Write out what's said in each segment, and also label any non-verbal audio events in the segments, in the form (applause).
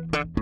Música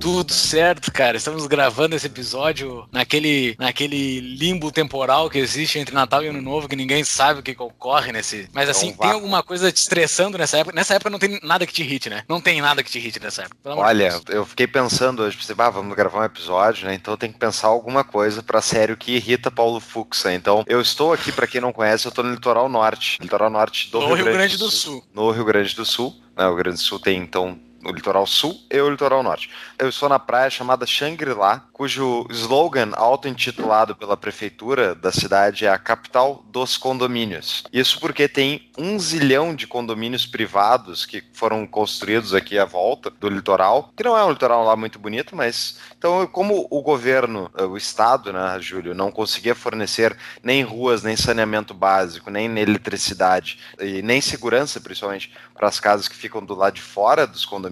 Tudo certo, cara. Estamos gravando esse episódio naquele, naquele limbo temporal que existe entre Natal e Ano Novo, que ninguém sabe o que, que ocorre nesse. Mas é assim, um tem alguma coisa te estressando nessa época? Nessa época não tem nada que te irrite, né? Não tem nada que te irrite nessa época. Olha, eu fiquei pensando hoje, pensei, ah, vamos gravar um episódio, né? Então tem que pensar alguma coisa para sério que irrita Paulo Fuxa. Então, eu estou aqui, para quem não conhece, eu estou no litoral norte. Litoral norte do no Rio, Rio Grande, Grande do, Sul. Sul. No Rio Grande do Sul. Né, o Rio Grande do Sul tem, então, o litoral sul e o litoral norte. Eu estou na praia chamada Shangri-La, cujo slogan auto-intitulado pela prefeitura da cidade é a capital dos condomínios. Isso porque tem um zilhão de condomínios privados que foram construídos aqui à volta do litoral, que não é um litoral lá muito bonito, mas então como o governo, o estado, né, Júlio, não conseguia fornecer nem ruas, nem saneamento básico, nem eletricidade e nem segurança, principalmente para as casas que ficam do lado de fora dos condomínios,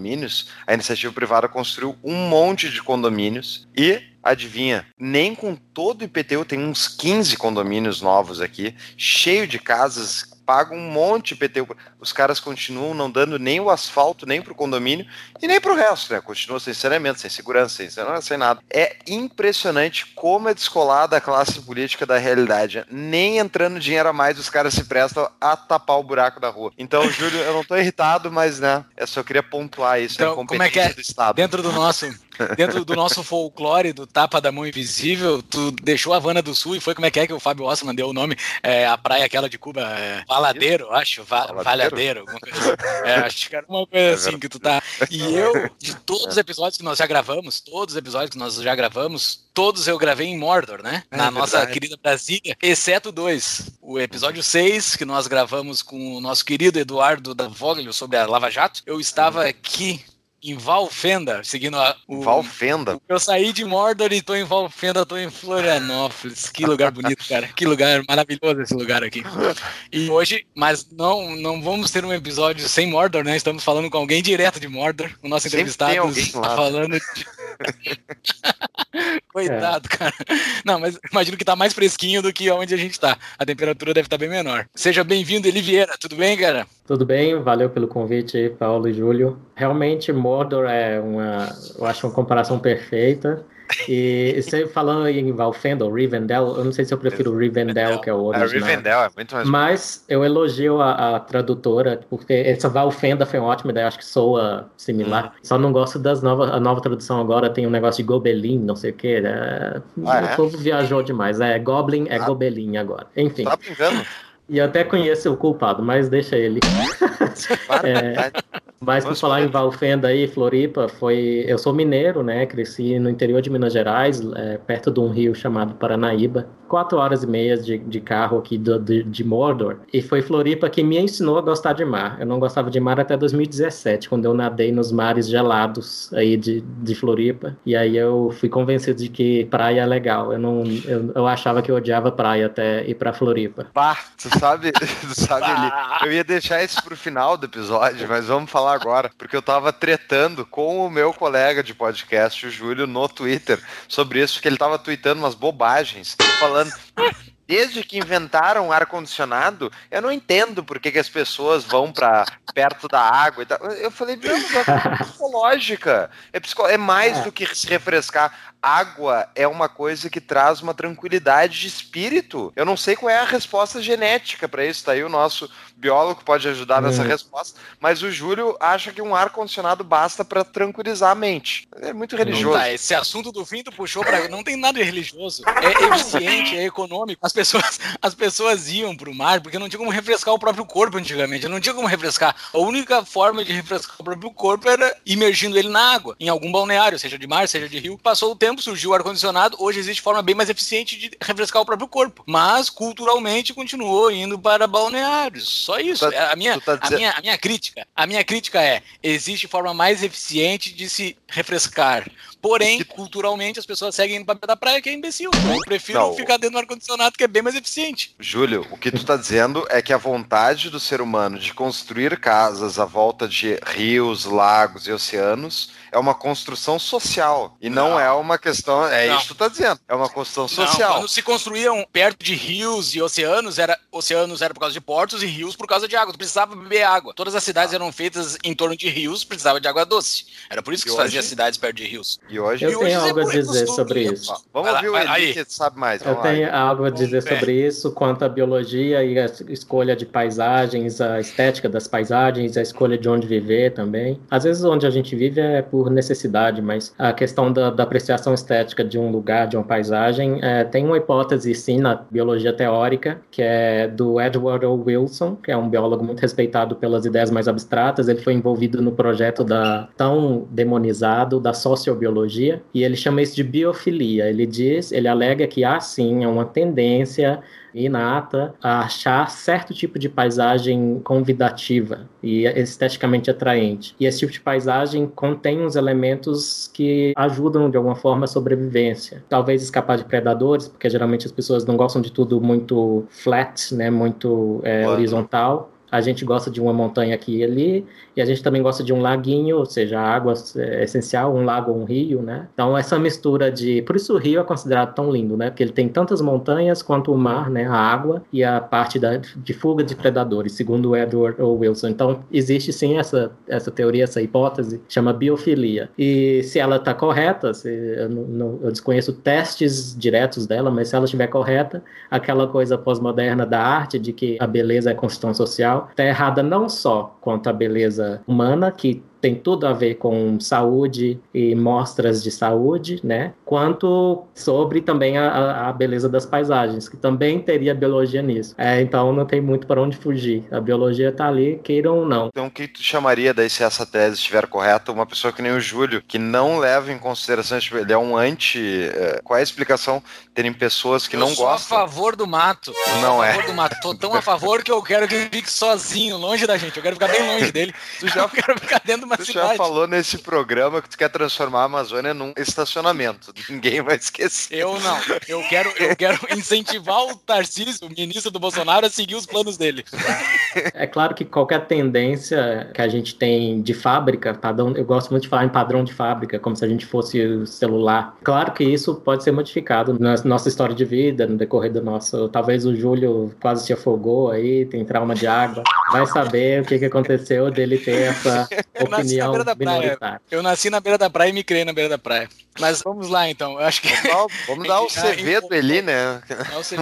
a iniciativa privada construiu um monte de condomínios e adivinha, nem com todo o IPTU tem uns 15 condomínios novos aqui, cheio de casas pagam um monte de IPTU. Os caras continuam não dando nem o asfalto, nem pro condomínio e nem pro resto, né? Continua sem saneamento, sem segurança, sem, sem nada. É impressionante como é descolada a classe política da realidade. Nem entrando dinheiro a mais, os caras se prestam a tapar o buraco da rua. Então, Júlio, eu não tô irritado, mas, né, eu só queria pontuar isso, então, como é que é? do Estado. Dentro do nosso dentro do nosso folclore do Tapa da Mão Invisível, tu deixou a Havana do Sul e foi como é que é que o Fábio Osman deu o nome? É, a praia aquela de Cuba, é, Valadeiro, acho, Va Valadeiro, alguma coisa assim. É, (laughs) acho que era uma coisa é assim que tu tá. E eu, de todos os episódios que nós já gravamos, todos os episódios que nós já gravamos, todos eu gravei em Mordor, né? É, Na nossa querida Brasília, exceto dois. O episódio 6, que nós gravamos com o nosso querido Eduardo da Vogel sobre a Lava Jato, eu estava aqui em Valfenda, seguindo a, o. Valfenda? Eu saí de Mordor e tô em Valfenda, tô em Florianópolis. Que lugar bonito, cara. Que lugar maravilhoso esse lugar aqui. E hoje, mas não, não vamos ter um episódio sem Mordor, né? Estamos falando com alguém direto de Mordor. O nosso entrevistado está falando de. (laughs) Coitado, é. cara. Não, mas imagino que tá mais fresquinho do que onde a gente tá. A temperatura deve estar tá bem menor. Seja bem-vindo, Eliviera. Tudo bem, cara? Tudo bem, valeu pelo convite, Paulo e Júlio. Realmente, Mordor é uma, eu acho uma comparação perfeita. E você falando em Valfenda, Rivendell, eu não sei se eu prefiro Rivendell, que é o é, original. É, Rivendell é muito mais Mas eu elogio a, a, tradutora, porque essa Valfenda foi uma ótima ideia, acho que soa similar. Hum. Só não gosto das novas, a nova tradução agora tem um negócio de Gobelin, não sei o que. Né? Ah, o é? povo viajou demais. É, Goblin é ah. Gobelin agora. Enfim. Tá brincando? E até conheço o culpado, mas deixa ele. (laughs) é, mas por falar em Valfenda aí, Floripa, foi. Eu sou mineiro, né? Cresci no interior de Minas Gerais, é, perto de um rio chamado Paranaíba. Quatro horas e meia de, de carro aqui do, de, de, Mordor. E foi Floripa que me ensinou a gostar de mar. Eu não gostava de mar até 2017, quando eu nadei nos mares gelados aí de, de Floripa. E aí eu fui convencido de que praia é legal. Eu não, eu, eu achava que eu odiava praia até ir para Floripa. Pá, tu sabe, (laughs) tu sabe ali. (laughs) Eu ia deixar isso pro final do episódio, mas vamos falar agora, porque eu tava tretando com o meu colega de podcast, o Júlio, no Twitter, sobre isso, porque ele tava tweetando umas bobagens, falando desde que inventaram ar-condicionado, eu não entendo por que, que as pessoas vão para perto da água e tal. Eu falei, não, é psicológica. É, psico... é mais é. do que se refrescar. Água é uma coisa que traz uma tranquilidade de espírito. Eu não sei qual é a resposta genética para isso. Tá aí o nosso biólogo pode ajudar nessa uhum. resposta, mas o Júlio acha que um ar condicionado basta para tranquilizar a mente. É muito religioso. Tá, esse assunto do tu puxou para não tem nada de religioso. É eficiente, é econômico. As pessoas, as pessoas iam pro mar porque não tinha como refrescar o próprio corpo antigamente. Não tinha como refrescar. A única forma de refrescar o próprio corpo era imergindo ele na água, em algum balneário, seja de mar, seja de rio. Passou o tempo tempo surgiu o ar-condicionado, hoje existe forma bem mais eficiente de refrescar o próprio corpo. Mas, culturalmente, continuou indo para balneários. Só isso. Tá, é a, minha, tá a, minha, a minha crítica. A minha crítica é: existe forma mais eficiente de se refrescar. Porém, culturalmente, as pessoas seguem indo pra da praia, que é imbecil. Eu prefiro não, ficar dentro do ar-condicionado, que é bem mais eficiente. Júlio, o que tu tá dizendo é que a vontade do ser humano de construir casas à volta de rios, lagos e oceanos é uma construção social. E não, não é uma questão. É não. isso que tu tá dizendo. É uma construção social. Quando se construíam perto de rios e oceanos, era oceanos era por causa de portos e rios por causa de água. Tu precisava beber água. Todas as cidades ah. eram feitas em torno de rios, precisava de água doce. Era por isso que se fazia cidades perto de rios. E hoje eu tenho algo a dizer sobre isso. Vamos ouvir o Eli, que sabe mais. eu tenho algo a dizer sobre isso quanto à biologia e a escolha de paisagens, a estética das paisagens, a escolha de onde viver também. Às vezes onde a gente vive é por necessidade, mas a questão da, da apreciação estética de um lugar, de uma paisagem, é, tem uma hipótese sim na biologia teórica, que é do Edward O. Wilson, que é um biólogo muito respeitado pelas ideias mais abstratas. Ele foi envolvido no projeto da tão demonizado da sociobiologia e ele chama isso de biofilia. Ele diz, ele alega que há sim uma tendência inata a achar certo tipo de paisagem convidativa e esteticamente atraente. E esse tipo de paisagem contém uns elementos que ajudam de alguma forma a sobrevivência. Talvez escapar de predadores, porque geralmente as pessoas não gostam de tudo muito flat, né, muito é, horizontal a gente gosta de uma montanha aqui e ali, e a gente também gosta de um laguinho, ou seja, água é essencial, um lago ou um rio, né? Então, essa mistura de. Por isso o rio é considerado tão lindo, né? Porque ele tem tantas montanhas quanto o mar, né? A água e a parte da, de fuga de predadores, segundo Edward O. Wilson. Então, existe sim essa, essa teoria, essa hipótese, chama biofilia. E se ela está correta, se, eu, não, eu desconheço testes diretos dela, mas se ela estiver correta, aquela coisa pós-moderna da arte de que a beleza é construção social está errada não só quanto à beleza humana, que tem tudo a ver com saúde e mostras de saúde, né? Quanto sobre também a, a beleza das paisagens, que também teria biologia nisso. É, então não tem muito para onde fugir. A biologia está ali, queiram ou não. Então o que tu chamaria daí, se essa tese estiver correta, uma pessoa que nem o Júlio, que não leva em consideração, tipo, ele é um anti... É, qual é a explicação terem pessoas que eu não gostam? Eu sou a favor do mato. Não é. Do mato. Tô tão a favor que eu quero que ele fique sozinho, longe da gente. Eu quero ficar bem longe dele. (laughs) Tu já quero ficar dentro uma Você já falou nesse programa que tu quer transformar a Amazônia num estacionamento. Ninguém vai esquecer. Eu não. Eu quero, eu quero incentivar o Tarcísio, o ministro do Bolsonaro, a seguir os planos dele. É claro que qualquer tendência que a gente tem de fábrica, padrão, eu gosto muito de falar em padrão de fábrica, como se a gente fosse o celular. Claro que isso pode ser modificado na nossa história de vida, no decorrer do nosso. Talvez o Júlio quase se afogou aí, tem trauma de água. Vai saber o que, que aconteceu dele ter essa (laughs) opinião beira da praia. Eu nasci na beira da praia e me criei na beira da praia. Mas vamos lá então. Eu acho que. Vamos, dar o CV do Eli, né? o (laughs) CV,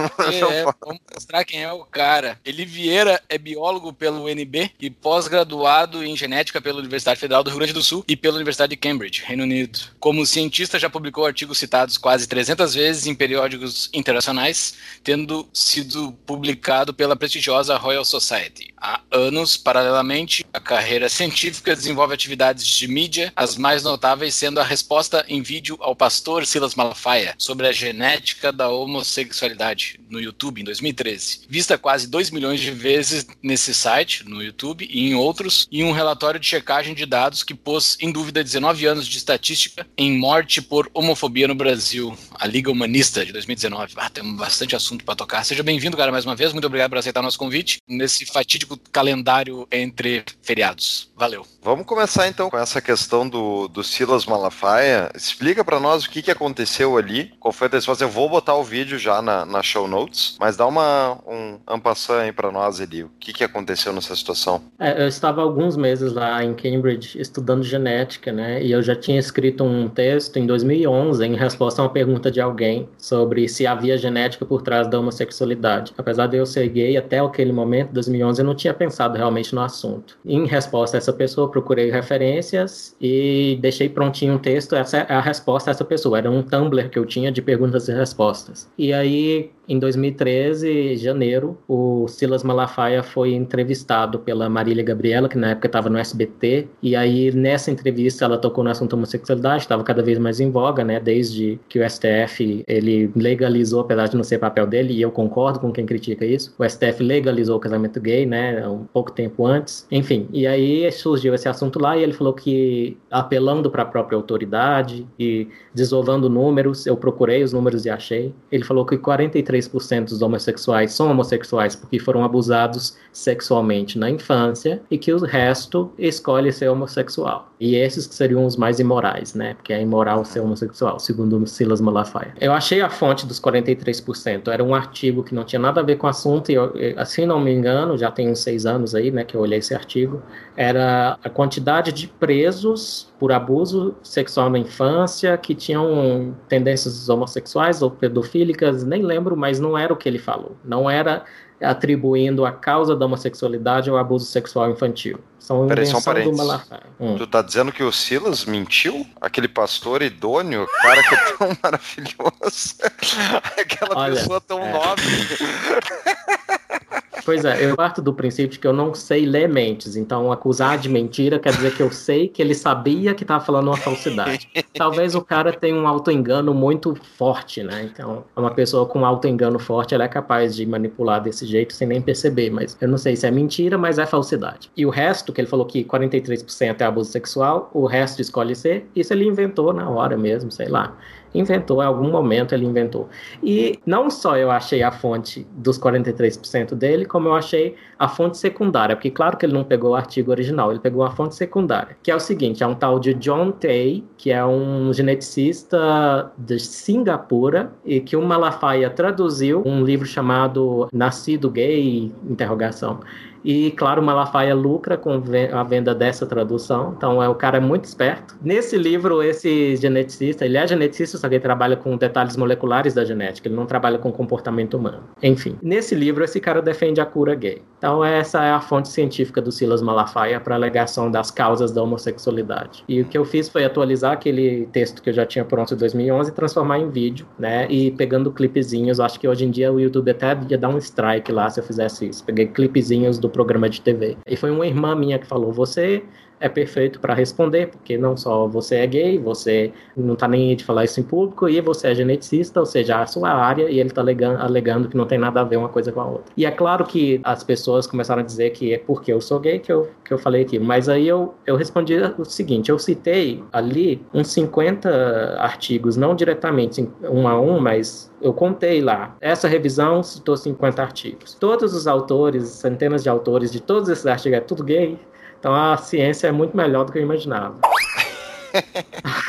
é, vamos mostrar quem é o cara. Eli Vieira é biólogo pelo UNB e pós-graduado em genética pela Universidade Federal do Rio Grande do Sul e pela Universidade de Cambridge, Reino Unido. Como cientista, já publicou artigos citados quase 300 vezes em periódicos internacionais, tendo sido publicado pela prestigiosa Royal Society. Anos, paralelamente, a carreira científica desenvolve atividades de mídia, as mais notáveis sendo a resposta em vídeo ao pastor Silas Malafaia sobre a genética da homossexualidade no YouTube em 2013, vista quase 2 milhões de vezes nesse site, no YouTube e em outros, e um relatório de checagem de dados que pôs em dúvida 19 anos de estatística em morte por homofobia no Brasil, a Liga Humanista de 2019. Ah, temos bastante assunto para tocar. Seja bem-vindo, cara, mais uma vez. Muito obrigado por aceitar nosso convite nesse fatídico calendário entre feriados. Valeu. Vamos começar então com essa questão do, do Silas Malafaia. Explica para nós o que, que aconteceu ali, qual foi a resposta. Eu vou botar o vídeo já na, na show notes, mas dá uma um ampassão aí para nós ali. O que, que aconteceu nessa situação? É, eu estava alguns meses lá em Cambridge estudando genética, né? E eu já tinha escrito um texto em 2011 em resposta a uma pergunta de alguém sobre se havia genética por trás da homossexualidade. Apesar de eu ser gay até aquele momento, 2011, eu não tinha pensado realmente no assunto. Em resposta a essa pessoa, procurei referências e deixei prontinho um texto. Essa é a resposta a essa pessoa. Era um Tumblr que eu tinha de perguntas e respostas. E aí Em 2013, janeiro, o Silas Malafaia foi entrevistado pela Marília Gabriela, que na época estava no SBT, e aí nessa entrevista ela tocou no assunto homossexualidade, estava cada vez mais em voga, né, desde que o STF ele legalizou, apesar de não ser papel dele, e eu concordo com quem critica isso, o STF legalizou o casamento gay, né, um pouco tempo antes, enfim, e aí surgiu esse assunto lá e ele falou que apelando para a própria autoridade e desovando números, eu procurei os números e achei, ele falou que 43% dos homossexuais são homossexuais porque foram abusados sexualmente na infância e que o resto escolhe ser homossexual. E esses que seriam os mais imorais, né? Porque é imoral ser homossexual, segundo Silas Malafaia. Eu achei a fonte dos 43%. Era um artigo que não tinha nada a ver com o assunto, e eu, assim não me engano, já tem uns seis anos aí, né, que eu olhei esse artigo. Era a quantidade de presos por abuso sexual na infância que tinham tendências homossexuais ou pedofílicas, nem lembro, mas não era o que ele falou. Não era atribuindo a causa da homossexualidade ao abuso sexual infantil. São Peraí, só um Malafaia. Hum. Tu tá dizendo que o Silas mentiu? Aquele pastor idôneo, cara que é tão (laughs) maravilhoso. (laughs) Aquela Olha, pessoa tão é. nobre. (laughs) Pois é, eu parto do princípio de que eu não sei ler mentes, então acusar de mentira quer dizer que eu sei que ele sabia que estava falando uma falsidade. Talvez o cara tenha um auto-engano muito forte, né? Então, uma pessoa com auto-engano forte, ela é capaz de manipular desse jeito sem nem perceber, mas eu não sei se é mentira, mas é falsidade. E o resto, que ele falou que 43% é abuso sexual, o resto escolhe ser, isso ele inventou na hora mesmo, sei lá inventou, em algum momento ele inventou. E não só eu achei a fonte dos 43% dele, como eu achei a fonte secundária, porque claro que ele não pegou o artigo original, ele pegou a fonte secundária, que é o seguinte, é um tal de John Tay, que é um geneticista de Singapura, e que o Malafaia traduziu um livro chamado Nascido Gay, interrogação, e, claro, Malafaia lucra com a venda dessa tradução, então é o cara é muito esperto. Nesse livro, esse geneticista, ele é geneticista, só que ele trabalha com detalhes moleculares da genética, ele não trabalha com comportamento humano. Enfim, nesse livro, esse cara defende a cura gay. Então, essa é a fonte científica do Silas Malafaia para a alegação das causas da homossexualidade. E o que eu fiz foi atualizar aquele texto que eu já tinha pronto em 2011 e transformar em vídeo, né? E pegando clipezinhos, acho que hoje em dia o YouTube até ia dar um strike lá se eu fizesse isso. Peguei clipezinhos do programa de TV. E foi uma irmã minha que falou: Você é perfeito para responder, porque não só você é gay, você não está nem aí de falar isso em público, e você é geneticista, ou seja, a sua área, e ele está alegando, alegando, que não tem nada a ver uma coisa com a outra. E é claro que as pessoas começaram a dizer que é porque eu sou gay que eu, que eu falei aqui, mas aí eu, eu respondi o seguinte: eu citei ali uns 50 artigos, não diretamente um a um, mas eu contei lá. Essa revisão citou 50 artigos. Todos os autores, centenas de autores de todos esses artigos, é tudo gay. Então a ciência é muito melhor do que eu imaginava.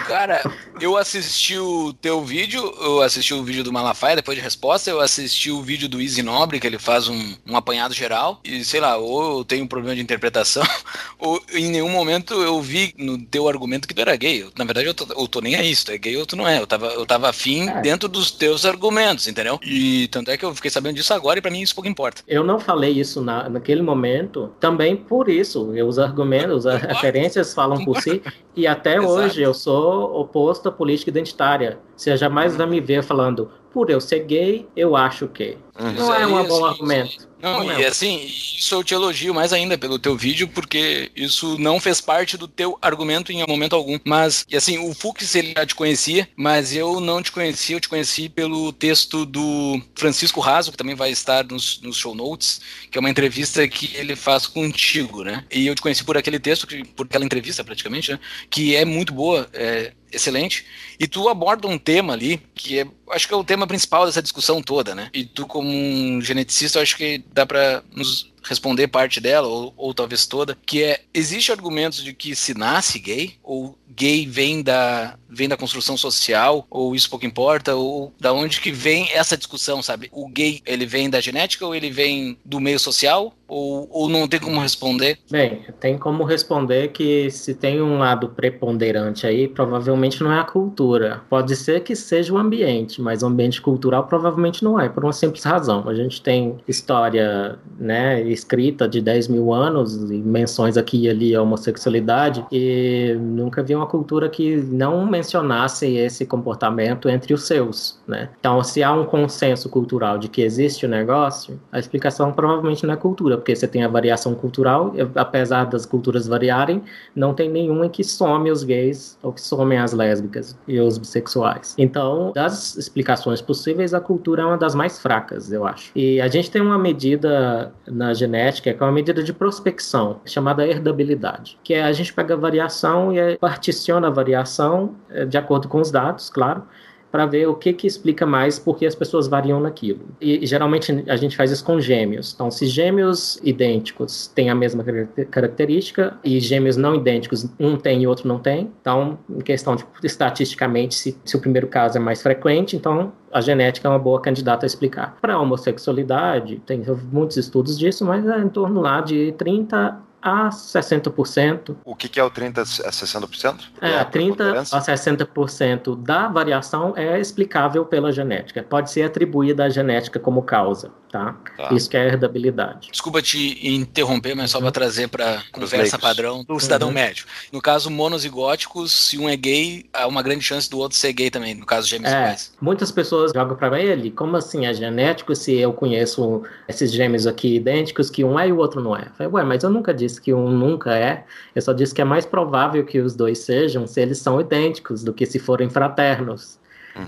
Cara, eu assisti o teu vídeo, eu assisti o vídeo do Malafaia depois de resposta, eu assisti o vídeo do Easy Nobre, que ele faz um, um apanhado geral, e sei lá, ou eu tenho um problema de interpretação, (laughs) ou em nenhum momento eu vi no teu argumento que tu era gay. Eu, na verdade, eu tô, eu tô nem aí, se tu é gay ou tu não é. Eu tava, eu tava afim é. dentro dos teus argumentos, entendeu? E tanto é que eu fiquei sabendo disso agora e pra mim isso pouco importa. Eu não falei isso na, naquele momento, também por isso. Os argumentos, as referências falam por si, e até hoje eu sou oposto à política identitária. Você jamais vai me ver falando, por eu ser gay, eu acho que. Uhum. Não é um bom argumento. Não, não e assim, isso eu te elogio mais ainda pelo teu vídeo, porque isso não fez parte do teu argumento em momento algum. Mas, e assim, o Fux ele já te conhecia, mas eu não te conhecia, eu te conheci pelo texto do Francisco Raso, que também vai estar nos, nos show notes, que é uma entrevista que ele faz contigo, né? E eu te conheci por aquele texto, por aquela entrevista praticamente, né? Que é muito boa, é, excelente. E tu aborda um tema ali que é, acho que é o tema principal dessa discussão toda, né? E tu como um geneticista, acho que dá para nos responder parte dela, ou, ou talvez toda, que é, existe argumentos de que se nasce gay, ou gay vem da, vem da construção social, ou isso pouco importa, ou da onde que vem essa discussão, sabe? O gay, ele vem da genética, ou ele vem do meio social, ou, ou não tem como responder? Bem, tem como responder que se tem um lado preponderante aí, provavelmente não é a cultura. Pode ser que seja o ambiente, mas o ambiente cultural provavelmente não é, por uma simples razão. A gente tem história, né, escrita de 10 mil anos, e menções aqui e ali à homossexualidade, e nunca vi uma cultura que não mencionasse esse comportamento entre os seus, né? Então, se há um consenso cultural de que existe o negócio, a explicação provavelmente não é cultura, porque você tem a variação cultural, apesar das culturas variarem, não tem nenhuma em que some os gays ou que somem as lésbicas e os bissexuais. Então, das explicações possíveis, a cultura é uma das mais fracas, eu acho. E a gente tem uma medida na genética que é uma medida de prospecção, chamada herdabilidade, que é a gente pega a variação e particiona a variação eh, de acordo com os dados, claro, para ver o que, que explica mais por que as pessoas variam naquilo. E geralmente a gente faz isso com gêmeos. Então, se gêmeos idênticos têm a mesma característica e gêmeos não idênticos, um tem e outro não tem, então, em questão de estatisticamente, se, se o primeiro caso é mais frequente, então a genética é uma boa candidata a explicar. Para a homossexualidade, tem muitos estudos disso, mas é em torno lá de 30 a 60%. O que, que é o 30 a 60%? É, é 30 a 60% da variação é explicável pela genética. Pode ser atribuída à genética como causa, tá? tá. Isso que é herdabilidade. Desculpa te interromper, mas só para trazer para conversa padrão do cidadão uhum. médio. No caso monozigóticos, se um é gay, há uma grande chance do outro ser gay também, no caso gêmeos é, iguais. Muitas pessoas jogam para ele, como assim é genético se eu conheço esses gêmeos aqui idênticos que um é e o outro não é? Eu falei, ué, mas eu nunca disse disse que um nunca é, eu só disse que é mais provável que os dois sejam se eles são idênticos do que se forem fraternos.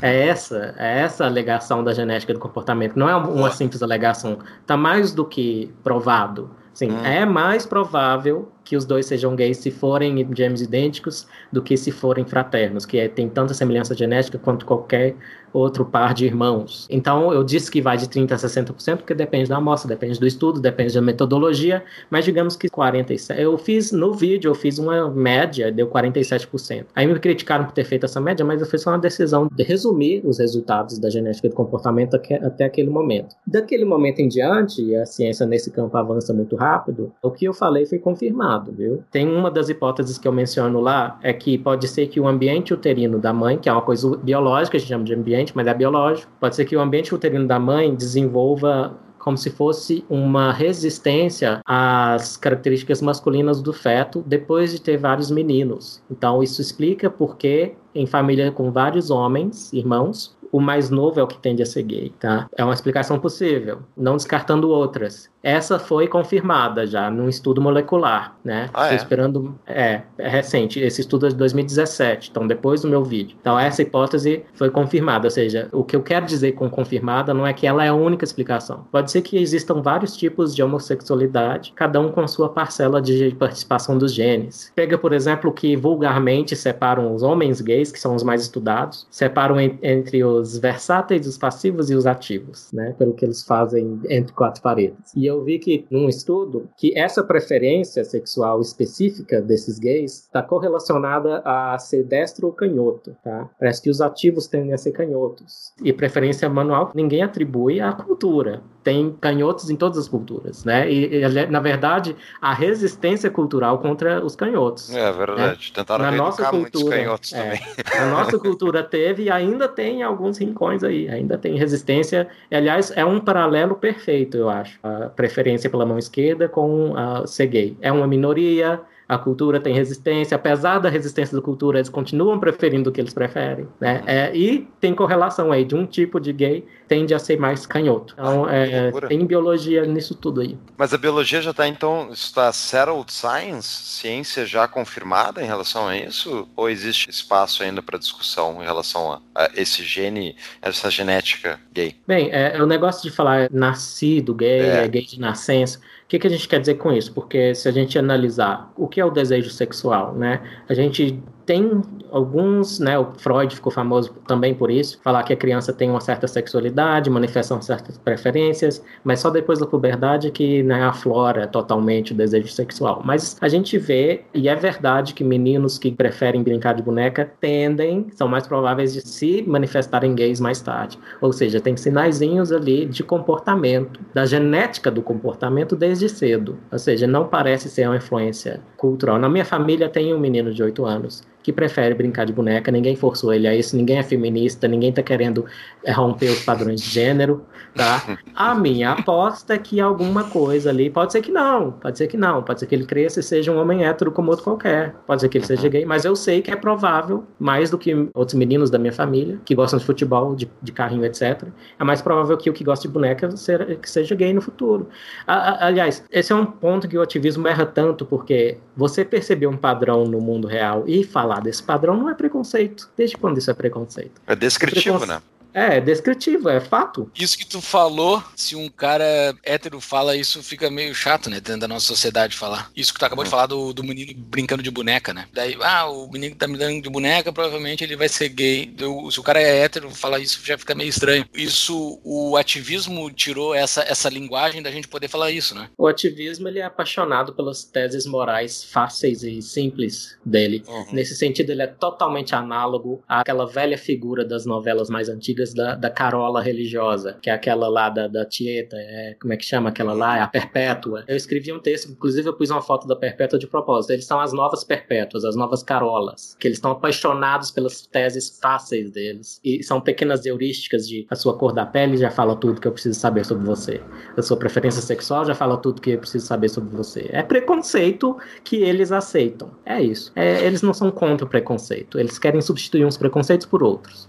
É essa, é essa alegação da genética do comportamento. Não é uma simples alegação. Está mais do que provado. Sim, uhum. é mais provável que os dois sejam gays se forem gêmeos idênticos do que se forem fraternos, que é, tem tanta semelhança genética quanto qualquer outro par de irmãos. Então, eu disse que vai de 30% a 60%, porque depende da amostra, depende do estudo, depende da metodologia, mas digamos que 47%. Eu fiz, no vídeo, eu fiz uma média, deu 47%. Aí me criticaram por ter feito essa média, mas eu fiz só uma decisão de resumir os resultados da genética do comportamento até aquele momento. Daquele momento em diante, a ciência nesse campo avança muito rápido, o que eu falei foi confirmado, viu? Tem uma das hipóteses que eu menciono lá, é que pode ser que o ambiente uterino da mãe, que é uma coisa biológica, a gente chama de ambiente mas é biológico. Pode ser que o ambiente uterino da mãe desenvolva como se fosse uma resistência às características masculinas do feto depois de ter vários meninos. Então, isso explica porque em família com vários homens, irmãos, o mais novo é o que tende a ser gay, tá? É uma explicação possível, não descartando outras. Essa foi confirmada já num estudo molecular, né? Ah, Estou é? esperando. É, é recente. Esse estudo é de 2017, então depois do meu vídeo. Então essa hipótese foi confirmada, ou seja, o que eu quero dizer com confirmada não é que ela é a única explicação. Pode ser que existam vários tipos de homossexualidade, cada um com sua parcela de participação dos genes. Pega, por exemplo, que vulgarmente separam os homens gays, que são os mais estudados, separam en entre os versáteis, os passivos e os ativos, né? Pelo que eles fazem entre quatro paredes. E eu vi que num estudo que essa preferência sexual específica desses gays está correlacionada a ser destro ou canhoto, tá? Parece que os ativos tendem a ser canhotos. E preferência manual ninguém atribui à cultura tem canhotos em todas as culturas, né? E, e, na verdade, a resistência cultural contra os canhotos. É verdade. Né? Tentaram na nossa cultura, canhotos é, também. A nossa cultura teve e ainda tem alguns rincões aí, ainda tem resistência. Aliás, é um paralelo perfeito, eu acho. A preferência pela mão esquerda com a ser gay. É uma minoria, a cultura tem resistência, apesar da resistência da cultura, eles continuam preferindo o que eles preferem, né? É, e tem correlação aí de um tipo de gay tende a ser mais canhoto. Então, é, tem biologia nisso tudo aí. Mas a biologia já está, então, está settled science, ciência já confirmada em relação a isso? Ou existe espaço ainda para discussão em relação a, a, esse gene, essa genética gay? Bem, é, é o negócio de falar nascido gay, é. é gay de nascença que, que a gente quer dizer com isso? Porque se a gente analisar o que é o desejo sexual, né? A gente tem alguns, né, o Freud ficou famoso também por isso, falar que a criança tem uma certa sexualidade, manifestam certas preferências, mas só depois da puberdade que né, aflora totalmente o desejo sexual. Mas a gente vê, e é verdade que meninos que preferem brincar de boneca tendem, são mais prováveis de se manifestarem gays mais tarde. Ou seja, tem sinaizinhos ali de comportamento, da genética do comportamento desde cedo. Ou seja, não parece ser uma influência cultural. Na minha família tem um menino de 8 anos que prefere brincar de boneca, ninguém forçou ele a isso, ninguém é feminista, ninguém tá querendo é, romper os padrões de gênero, tá? A minha aposta é que alguma coisa ali, pode ser que não, pode ser que não, pode ser que ele cresça e seja um homem hétero como outro qualquer, pode ser que ele seja uhum. gay, mas eu sei que é provável, mais do que outros meninos da minha família, que gostam de futebol, de, de carrinho, etc., é mais provável que o que gosta de boneca ser, que seja gay no futuro. A, a, aliás, esse é um ponto que o ativismo erra tanto, porque você perceber um padrão no mundo real e falar desse padrão não é preconceito. Desde quando isso é preconceito? É descritivo, né? É, é descritivo, é fato. Isso que tu falou, se um cara hétero fala isso, fica meio chato, né? Dentro da nossa sociedade falar. Isso que tu acabou de falar do, do menino brincando de boneca, né? Daí, ah, o menino tá brincando de boneca, provavelmente ele vai ser gay. Eu, se o cara é hétero, falar isso já fica meio estranho. Isso, o ativismo tirou essa, essa linguagem da gente poder falar isso, né? O ativismo, ele é apaixonado pelas teses morais fáceis e simples dele. Uhum. Nesse sentido, ele é totalmente análogo àquela velha figura das novelas mais antigas da, da Carola religiosa, que é aquela lá da, da Tieta, é, como é que chama aquela lá? É a Perpétua. Eu escrevi um texto, inclusive eu pus uma foto da Perpétua de propósito. Eles são as novas Perpétuas, as novas Carolas, que eles estão apaixonados pelas teses fáceis deles. E são pequenas heurísticas de a sua cor da pele já fala tudo que eu preciso saber sobre você. A sua preferência sexual já fala tudo que eu preciso saber sobre você. É preconceito que eles aceitam. É isso. É, eles não são contra o preconceito. Eles querem substituir uns preconceitos por outros.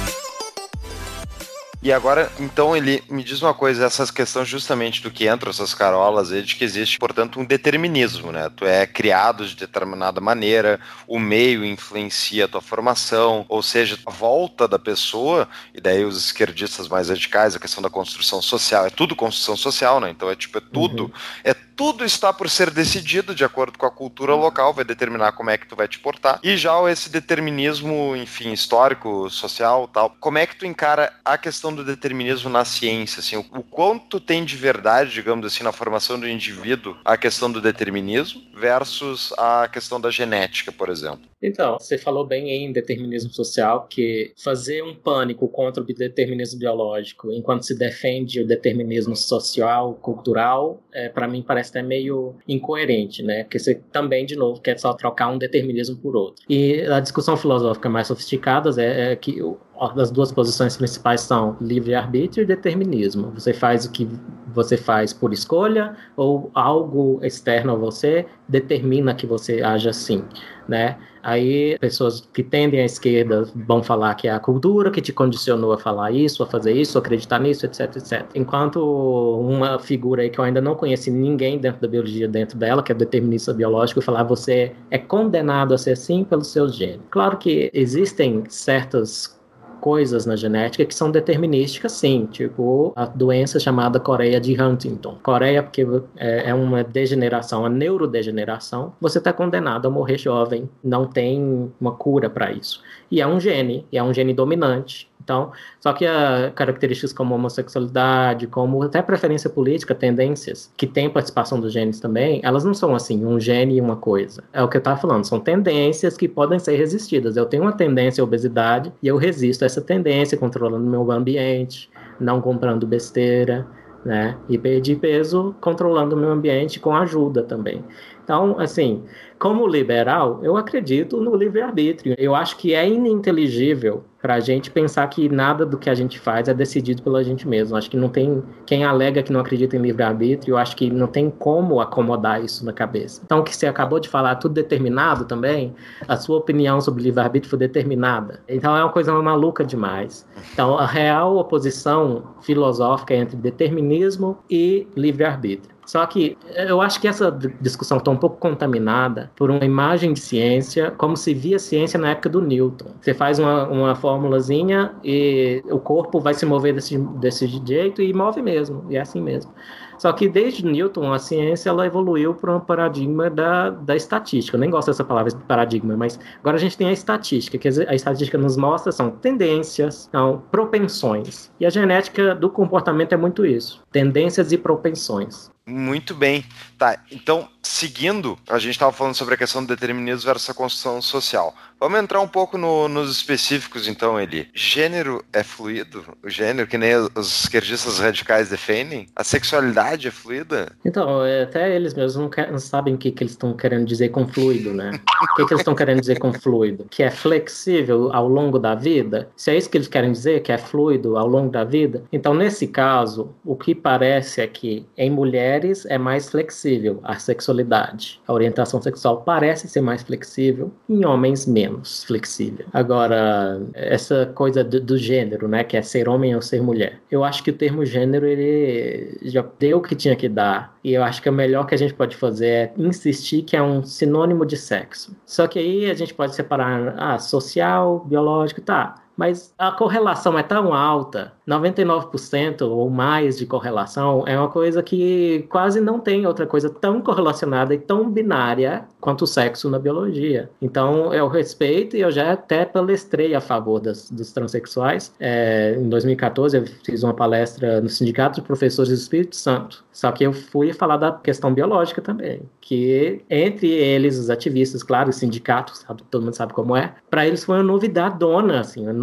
E agora, então, ele me diz uma coisa, essas questões justamente do que entram essas carolas, é de que existe, portanto, um determinismo, né? Tu é criado de determinada maneira, o meio influencia a tua formação, ou seja, a volta da pessoa, e daí os esquerdistas mais radicais, a questão da construção social, é tudo construção social, né? Então é tipo, é tudo, uhum. é tudo está por ser decidido de acordo com a cultura local, vai determinar como é que tu vai te portar. E já esse determinismo, enfim, histórico, social, tal, como é que tu encara a questão do determinismo na ciência, assim, o, o quanto tem de verdade, digamos assim, na formação do indivíduo a questão do determinismo versus a questão da genética, por exemplo? Então, você falou bem em determinismo social, que fazer um pânico contra o determinismo biológico enquanto se defende o determinismo social, cultural, é, para mim parece até meio incoerente, né? Porque você também, de novo, quer só trocar um determinismo por outro. E a discussão filosófica mais sofisticada é, é que as duas posições principais são livre-arbítrio e determinismo. Você faz o que você faz por escolha ou algo externo a você determina que você haja assim, né? Aí pessoas que tendem à esquerda vão falar que é a cultura que te condicionou a falar isso, a fazer isso, a acreditar nisso, etc, etc. Enquanto uma figura aí que eu ainda não conheci ninguém dentro da biologia dentro dela, que é determinista biológico, falar você é condenado a ser assim pelos seus genes. Claro que existem certas coisas na genética que são determinísticas, sim, tipo a doença chamada Coreia de Huntington. Coreia, porque é, é uma degeneração, a neurodegeneração, você está condenado a morrer jovem, não tem uma cura para isso. E é um gene, e é um gene dominante. Então, só que características como homossexualidade, como até preferência política, tendências, que tem participação dos genes também, elas não são assim, um gene e uma coisa. É o que eu estava falando, são tendências que podem ser resistidas. Eu tenho uma tendência à obesidade e eu resisto a essa tendência controlando meu ambiente, não comprando besteira, né? E perdi peso controlando o meu ambiente com ajuda também. Então, assim, como liberal, eu acredito no livre-arbítrio. Eu acho que é ininteligível para a gente pensar que nada do que a gente faz é decidido pela gente mesmo. Acho que não tem quem alega que não acredita em livre-arbítrio, acho que não tem como acomodar isso na cabeça. Então, o que você acabou de falar, tudo determinado também, a sua opinião sobre livre-arbítrio foi determinada. Então, é uma coisa maluca demais. Então, a real oposição filosófica entre determinismo e livre-arbítrio. Só que eu acho que essa discussão está um pouco contaminada por uma imagem de ciência, como se via ciência na época do Newton. Você faz uma, uma fórmulazinha e o corpo vai se mover desse, desse jeito e move mesmo, e é assim mesmo. Só que desde Newton, a ciência ela evoluiu para um paradigma da, da estatística. Eu nem gosto dessa palavra paradigma, mas agora a gente tem a estatística, que a estatística nos mostra são tendências, são propensões. E a genética do comportamento é muito isso: tendências e propensões. Muito bem. Tá, então, seguindo, a gente estava falando sobre a questão do determinismo versus a construção social. Vamos entrar um pouco no, nos específicos, então, Eli. Gênero é fluido? O gênero, que nem os esquerdistas radicais defendem? A sexualidade é fluida? Então, é, até eles mesmos não, quer, não sabem o que, que eles estão querendo dizer com fluido, né? o que, que eles estão querendo dizer com fluido? Que é flexível ao longo da vida? Se é isso que eles querem dizer, que é fluido ao longo da vida, então, nesse caso, o que parece é que em mulheres é mais flexível a sexualidade. A orientação sexual parece ser mais flexível, em homens menos menos flexível. Agora, essa coisa do, do, gênero, né, que é ser homem ou ser mulher. Eu acho que o termo gênero ele já deu o que tinha que dar. E eu acho que o melhor que a gente pode fazer é insistir que é um sinônimo de sexo. Só que aí a gente pode separar, ah, social, biológico, tá mas a correlação é tão alta, 99% ou mais de correlação, é uma coisa que quase não tem outra coisa tão correlacionada e tão binária quanto o sexo na biologia. Então, eu respeito e eu já até palestrei a favor das, dos transexuais. É, em 2014, eu fiz uma palestra no Sindicato de Professores do Espírito Santo. Só que eu fui falar da questão biológica também, que entre eles, os ativistas, claro, os sindicatos, todo mundo sabe como é, para eles foi uma novidade dona, assim, uma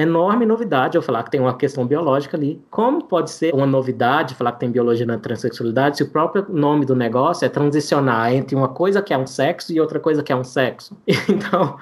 enorme novidade eu falar que tem uma questão biológica ali. Como pode ser uma novidade falar que tem biologia na transexualidade se o próprio nome do negócio é transicionar entre uma coisa que é um sexo e outra coisa que é um sexo? (laughs) Então,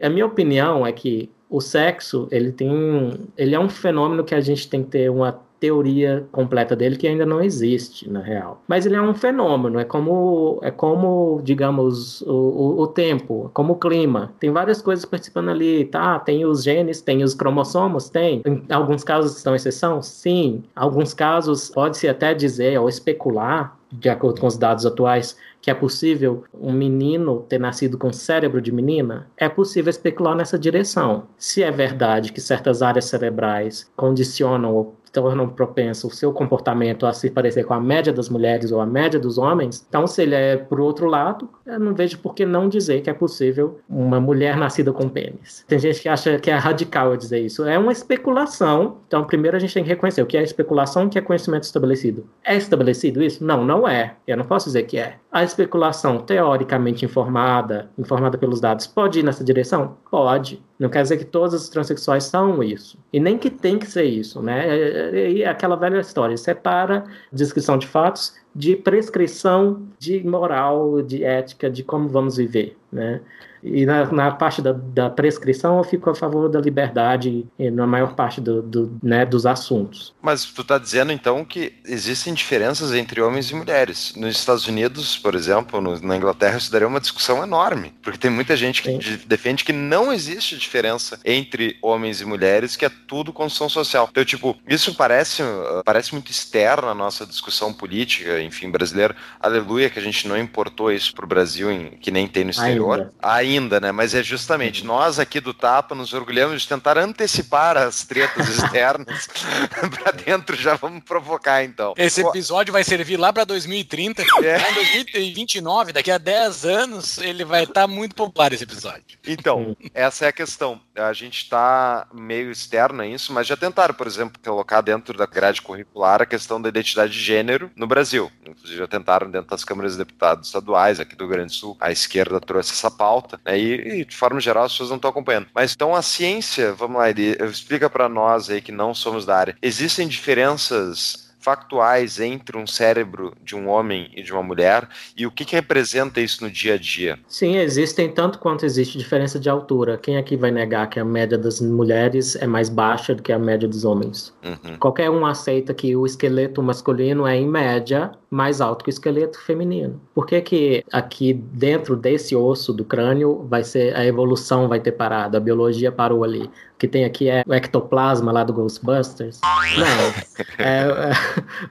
a minha opinião é que o sexo, ele tem, ele é um fenômeno que a gente tem que ter uma teoria completa dele que ainda não existe na real. Mas ele é um fenômeno, é como, é como digamos, o, o, o tempo, como o clima. Tem várias coisas participando ali, tá? Tem os genes, tem os cromossomos, tem. Em alguns casos são exceção? Sim. Alguns casos pode-se até dizer ou especular de acordo com os dados atuais, que é possível um menino ter nascido com cérebro de menina, é possível especular nessa direção. Se é verdade que certas áreas cerebrais condicionam ou tornam propenso o seu comportamento a se parecer com a média das mulheres ou a média dos homens, então se ele é por outro lado, eu não vejo por que não dizer que é possível uma mulher nascida com pênis. Tem gente que acha que é radical eu dizer isso. É uma especulação. Então, primeiro a gente tem que reconhecer o que é especulação o que é conhecimento estabelecido. É estabelecido isso? Não, não é. Eu não posso dizer que é. A especulação teoricamente informada, informada pelos dados, pode ir nessa direção? Pode. Não quer dizer que todos os transexuais são isso. E nem que tem que ser isso, né? E é, é, é aquela velha história, separa descrição de fatos de prescrição de moral, de ética, de como vamos viver, né? E na, na parte da, da, prescrição eu fico a favor da liberdade na maior parte do, do né, dos assuntos. Mas tu está dizendo então que existem diferenças entre homens e mulheres. Nos Estados Unidos, por exemplo, no, na Inglaterra, isso daria uma discussão enorme, porque tem muita gente que de, defende que não existe diferença entre homens e mulheres, que é tudo construção social. Então, tipo, isso parece, parece muito externo à nossa discussão política, enfim, brasileira. Aleluia que a gente não importou isso para o Brasil, em, que nem tem no exterior. Ainda. Ainda ainda, né? Mas é justamente nós aqui do Tapa nos orgulhamos de tentar antecipar as tretas (laughs) externas (laughs) para dentro. Já vamos provocar então. Esse episódio vai servir lá para 2030. É. Em 2029, daqui a 10 anos, ele vai estar tá muito popular esse episódio. Então, essa é a questão. A gente está meio externo a isso, mas já tentaram, por exemplo, colocar dentro da grade curricular a questão da identidade de gênero no Brasil. Inclusive, já tentaram dentro das câmaras de deputados estaduais aqui do Rio Grande do Sul. A esquerda trouxe essa pauta. Né? E, e, de forma geral as pessoas não estão acompanhando. Mas então a ciência, vamos lá, ele explica para nós aí que não somos da área. Existem diferenças factuais entre um cérebro de um homem e de uma mulher e o que, que representa isso no dia a dia? Sim, existem tanto quanto existe diferença de altura. Quem aqui vai negar que a média das mulheres é mais baixa do que a média dos homens? Uhum. Qualquer um aceita que o esqueleto masculino é, em média, mais alto que o esqueleto feminino. Por que, que aqui dentro desse osso do crânio vai ser a evolução vai ter parado, a biologia parou ali? O que tem aqui é o ectoplasma lá do Ghostbusters? Não. É, é,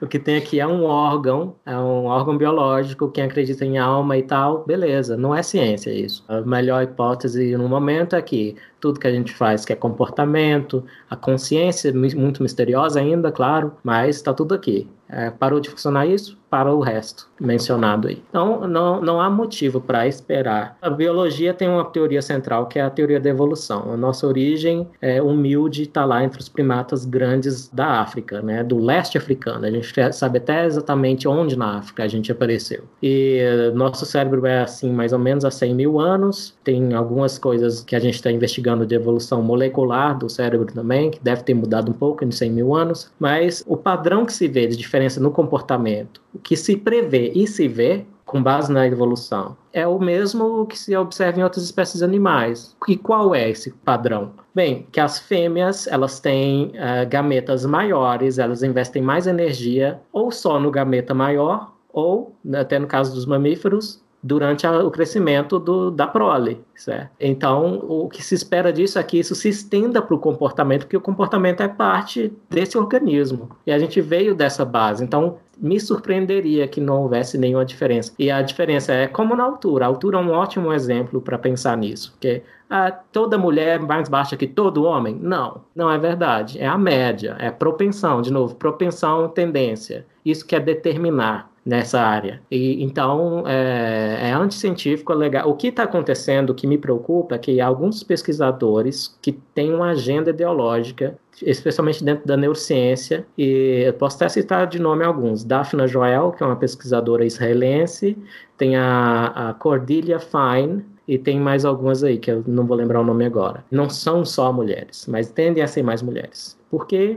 (laughs) o que tem aqui é um órgão, é um órgão biológico, quem acredita em alma e tal, beleza, não é ciência isso. A melhor hipótese no momento é que tudo que a gente faz, que é comportamento, a consciência muito misteriosa ainda, claro, mas está tudo aqui. É, parou de funcionar isso, para o resto mencionado aí. Então, não, não há motivo para esperar. A biologia tem uma teoria central, que é a teoria da evolução. A nossa origem é humilde está lá entre os primatas grandes da África, né, do leste africano. A gente sabe até exatamente onde na África a gente apareceu. E nosso cérebro é assim, mais ou menos há 100 mil anos. Tem algumas coisas que a gente está investigando de evolução molecular do cérebro também, que deve ter mudado um pouco em 100 mil anos. Mas o padrão que se vê de diferença no comportamento o que se prevê e se vê com base na evolução é o mesmo que se observa em outras espécies animais. E qual é esse padrão? Bem, que as fêmeas elas têm uh, gametas maiores, elas investem mais energia ou só no gameta maior ou, até no caso dos mamíferos, durante a, o crescimento do, da prole. Certo? Então, o que se espera disso é que isso se estenda para o comportamento, porque o comportamento é parte desse organismo. E a gente veio dessa base. Então, me surpreenderia que não houvesse nenhuma diferença. E a diferença é como na altura. A altura é um ótimo exemplo para pensar nisso. Porque ah, toda mulher é mais baixa que todo homem? Não, não é verdade. É a média, é propensão, de novo, propensão, tendência. Isso quer determinar nessa área. E então é, é anticientífico, legal. O que está acontecendo, o que me preocupa, é que alguns pesquisadores que têm uma agenda ideológica especialmente dentro da neurociência, e eu posso até citar de nome alguns. Daphna Joel, que é uma pesquisadora israelense, tem a, a Cordelia Fine, e tem mais algumas aí que eu não vou lembrar o nome agora. Não são só mulheres, mas tendem a ser mais mulheres porque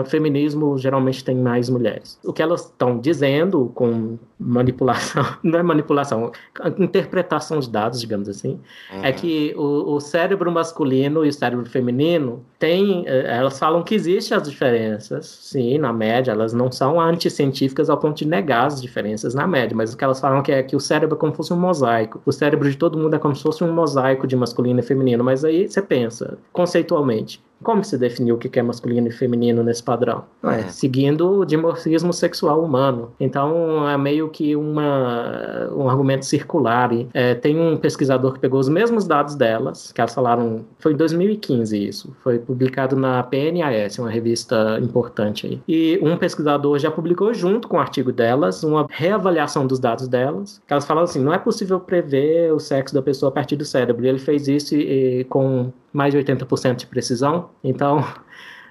o feminismo geralmente tem mais mulheres. O que elas estão dizendo com manipulação, (laughs) não é manipulação, interpretação de dados, digamos assim, é uhum. é que o, o, cérebro masculino e o cérebro feminino tem, eh, elas falam que existem as diferenças, sim, na média, elas não são anticientíficas ao ponto de negar as diferenças na média, mas o que elas falam é que é que o cérebro é como se fosse um mosaico, o cérebro de todo mundo é como se fosse um mosaico de masculino e feminino, mas aí você pensa, conceitualmente, como se definiu o que é masculino e feminino nesse padrão? É, seguindo o dimorfismo sexual humano. Então é meio que uma, um argumento circular. E, é, tem um pesquisador que pegou os mesmos dados delas, que elas falaram, foi em 2015 isso, foi publicado na PNAS, uma revista importante aí. E um pesquisador já publicou junto com o artigo delas uma reavaliação dos dados delas, que elas falaram assim, não é possível prever o sexo da pessoa a partir do cérebro. E ele fez isso e, e, com mais de 80% de precisão. Então,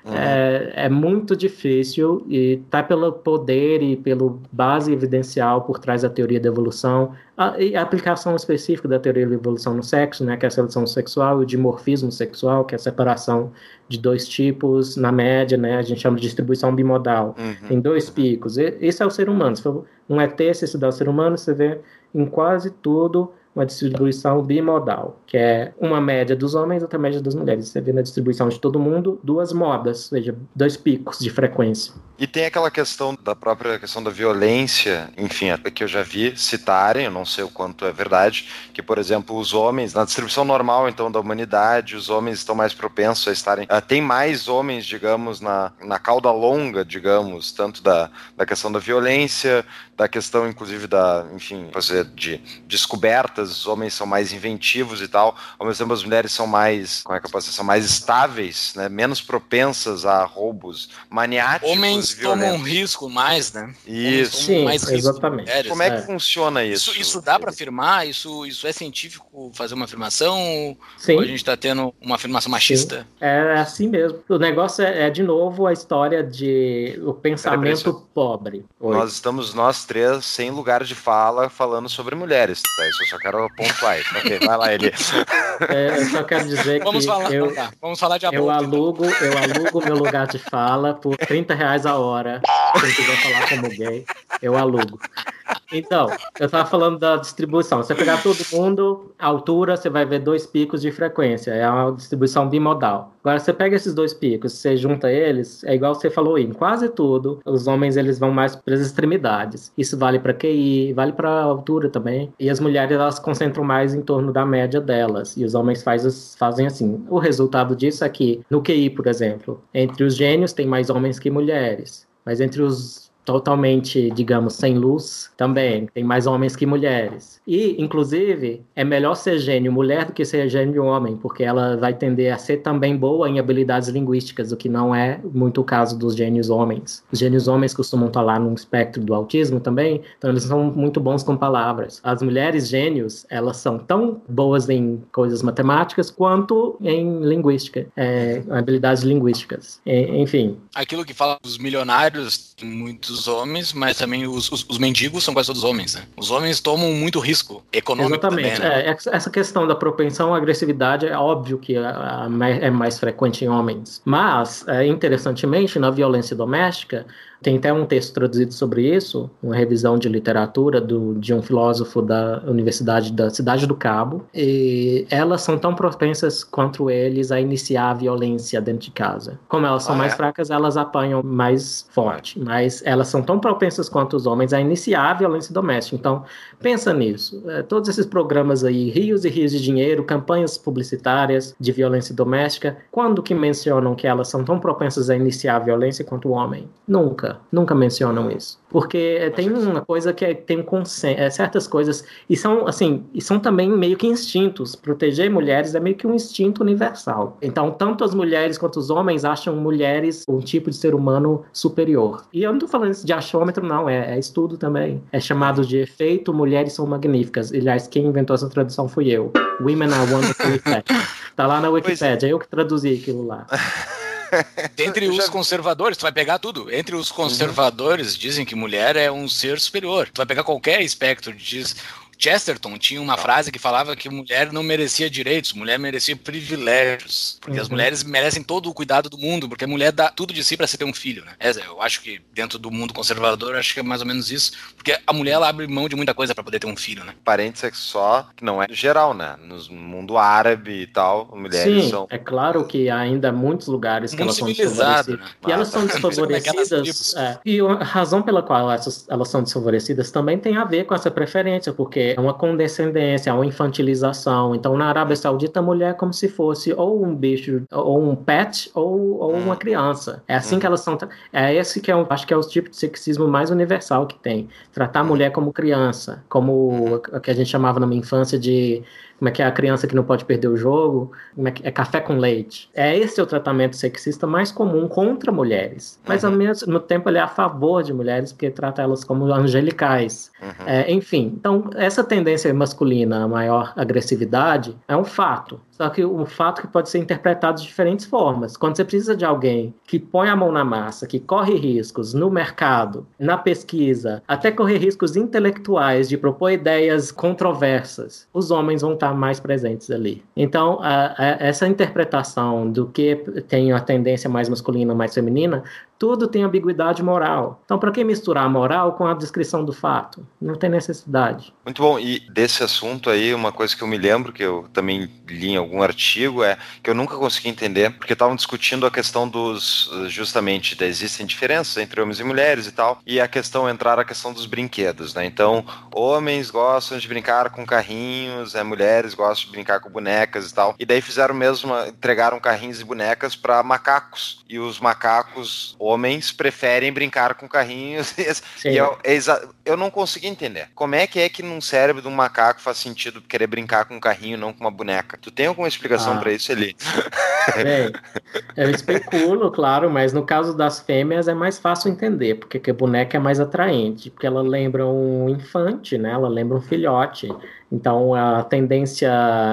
uhum. é, é, muito difícil e tá pelo poder e pelo base evidencial por trás da teoria da evolução a, e a aplicação específica da teoria da evolução no sexo, né, que é a seleção sexual e o dimorfismo sexual, que é a separação de dois tipos na média, né, a gente chama de distribuição bimodal. Uhum. Tem dois picos. E, esse é o ser humano. Se for um ET, se estudar o ser humano, você vê em quase tudo uma distribuição bimodal, que é uma média dos homens e outra média das mulheres. Você vê na distribuição de todo mundo duas modas, ou seja, dois picos de frequência. E tem aquela questão da própria questão da violência, enfim, que eu já vi citarem, eu não sei o quanto é verdade, que, por exemplo, os homens, na distribuição normal, então, da humanidade, os homens estão mais propensos a estarem. Uh, tem mais homens, digamos, na, na cauda longa, digamos, tanto da, da questão da violência, da questão, inclusive, da, enfim, fazer de descobertas, os homens são mais inventivos e tal, ao mesmo tempo as mulheres são mais, como é que eu posso dizer, são mais estáveis, né, menos propensas a roubos maniáticos. Homens tomam um risco mais, né? Isso. Sim, exatamente. Mulheres, Como é que é. funciona isso? isso? Isso dá para afirmar? Isso, isso é científico fazer uma afirmação? Sim. Ou a gente está tendo uma afirmação machista? Sim. É assim mesmo. O negócio é, é, de novo a história de o pensamento pobre. Oi. Nós estamos nós três sem lugar de fala falando sobre mulheres, tá? Isso eu só quero pontuar. ok, vai lá, Eli. É, eu só quero dizer (laughs) vamos que falar, eu, tá, vamos falar de aborto, eu então. alugo, então. eu alugo meu lugar de fala por 30 reais a hora. Quem quiser falar como gay, eu alugo. Então, eu estava falando da distribuição. Você pegar todo mundo, a altura, você vai ver dois picos de frequência. É uma distribuição bimodal. Agora, você pega esses dois picos, você junta eles, é igual você falou em quase tudo, os homens eles vão mais para as extremidades. Isso vale para QI, vale para altura também. E as mulheres elas concentram mais em torno da média delas. E os homens faz, fazem assim. O resultado disso é que, no QI, por exemplo, entre os gênios tem mais homens que mulheres. Mas entre os totalmente, digamos, sem luz, também tem mais homens que mulheres. E, inclusive, é melhor ser gênio mulher do que ser gênio homem, porque ela vai tender a ser também boa em habilidades linguísticas, o que não é muito o caso dos gênios homens. Os gênios homens costumam estar lá no espectro do autismo também, então eles são muito bons com palavras. As mulheres gênios, elas são tão boas em coisas matemáticas quanto em linguística, é, habilidades linguísticas. enfim. Aquilo que fala dos milionários, muitos homens, mas também os, os, os mendigos são quase todos homens, né? Os homens tomam muito risco econômico Exatamente. Também, né? é, essa questão da propensão à agressividade é óbvio que é mais frequente em homens. Mas, é, interessantemente, na violência doméstica, tem até um texto traduzido sobre isso, uma revisão de literatura do, de um filósofo da Universidade da Cidade do Cabo. E elas são tão propensas quanto eles a iniciar a violência dentro de casa. Como elas são ah, mais é? fracas, elas apanham mais forte. Mas elas são tão propensas quanto os homens a iniciar a violência doméstica. Então, pensa nisso. É, todos esses programas aí, rios e rios de dinheiro, campanhas publicitárias de violência doméstica, quando que mencionam que elas são tão propensas a iniciar a violência quanto o homem? Nunca nunca, mencionam isso. Porque tem uma coisa que é, tem um consenso, é, certas coisas, e são assim, e são também meio que instintos. Proteger mulheres é meio que um instinto universal. Então, tanto as mulheres quanto os homens acham mulheres um tipo de ser humano superior. E eu não tô falando isso de achômetro, não, é, é estudo também. É chamado de efeito mulheres são magníficas. Aliás, quem inventou essa tradução fui eu. Women are wonderful Tá lá na. Wikipedia, é. eu que traduzi aquilo lá. (laughs) Dentre (laughs) os conservadores, tu vai pegar tudo. Entre os conservadores, dizem que mulher é um ser superior. Tu vai pegar qualquer espectro, diz Chesterton tinha uma frase que falava que mulher não merecia direitos, mulher merecia privilégios, porque uhum. as mulheres merecem todo o cuidado do mundo, porque a mulher dá tudo de si para se ter um filho, né? Eu acho que dentro do mundo conservador, acho que é mais ou menos isso, porque a mulher ela abre mão de muita coisa para poder ter um filho, né? Parênteses só, que não é geral, né? No mundo árabe e tal, mulheres Sim, são... é claro que ainda há muitos lugares que elas são desfavorecidas. Né? E elas são (laughs) desfavorecidas, é, e a razão pela qual elas, elas são desfavorecidas também tem a ver com essa preferência, porque é uma condescendência, é uma infantilização. Então, na Arábia Saudita, a mulher é como se fosse ou um bicho, ou um pet, ou, ou uma hum. criança. É assim que hum. elas são. É esse que é, um, acho que é o tipo de sexismo mais universal que tem. Tratar a mulher como criança, como o que a gente chamava na minha infância de como é que é a criança que não pode perder o jogo, como é que é café com leite. É esse o tratamento sexista mais comum contra mulheres, mas ao uhum. mesmo tempo ele é a favor de mulheres porque trata elas como angelicais. Uhum. É, enfim, então essa tendência masculina a maior agressividade é um fato. Só que um fato que pode ser interpretado de diferentes formas. Quando você precisa de alguém que põe a mão na massa, que corre riscos no mercado, na pesquisa, até correr riscos intelectuais de propor ideias controversas, os homens vão estar mais presentes ali. Então, a, a, essa interpretação do que tem a tendência mais masculina mais feminina tudo tem ambiguidade moral. Então, para que misturar a moral com a descrição do fato? Não tem necessidade. Muito bom. E desse assunto aí, uma coisa que eu me lembro, que eu também li em algum artigo, é que eu nunca consegui entender, porque estavam discutindo a questão dos, justamente, existem diferenças entre homens e mulheres e tal, e a questão, entrar a questão dos brinquedos, né? Então, homens gostam de brincar com carrinhos, é, mulheres gostam de brincar com bonecas e tal. E daí fizeram mesmo, entregaram carrinhos e bonecas para macacos. E os macacos, homens preferem brincar com carrinhos. (laughs) e eu, é eu não consegui entender. Como é que é que num cérebro de um macaco faz sentido querer brincar com um carrinho, não com uma boneca? Tu tem alguma explicação ah. para isso ali? Bem, (laughs) eu especulo, claro, mas no caso das fêmeas é mais fácil entender, porque a boneca é mais atraente, porque ela lembra um infante, né? Ela lembra um filhote. Então, a tendência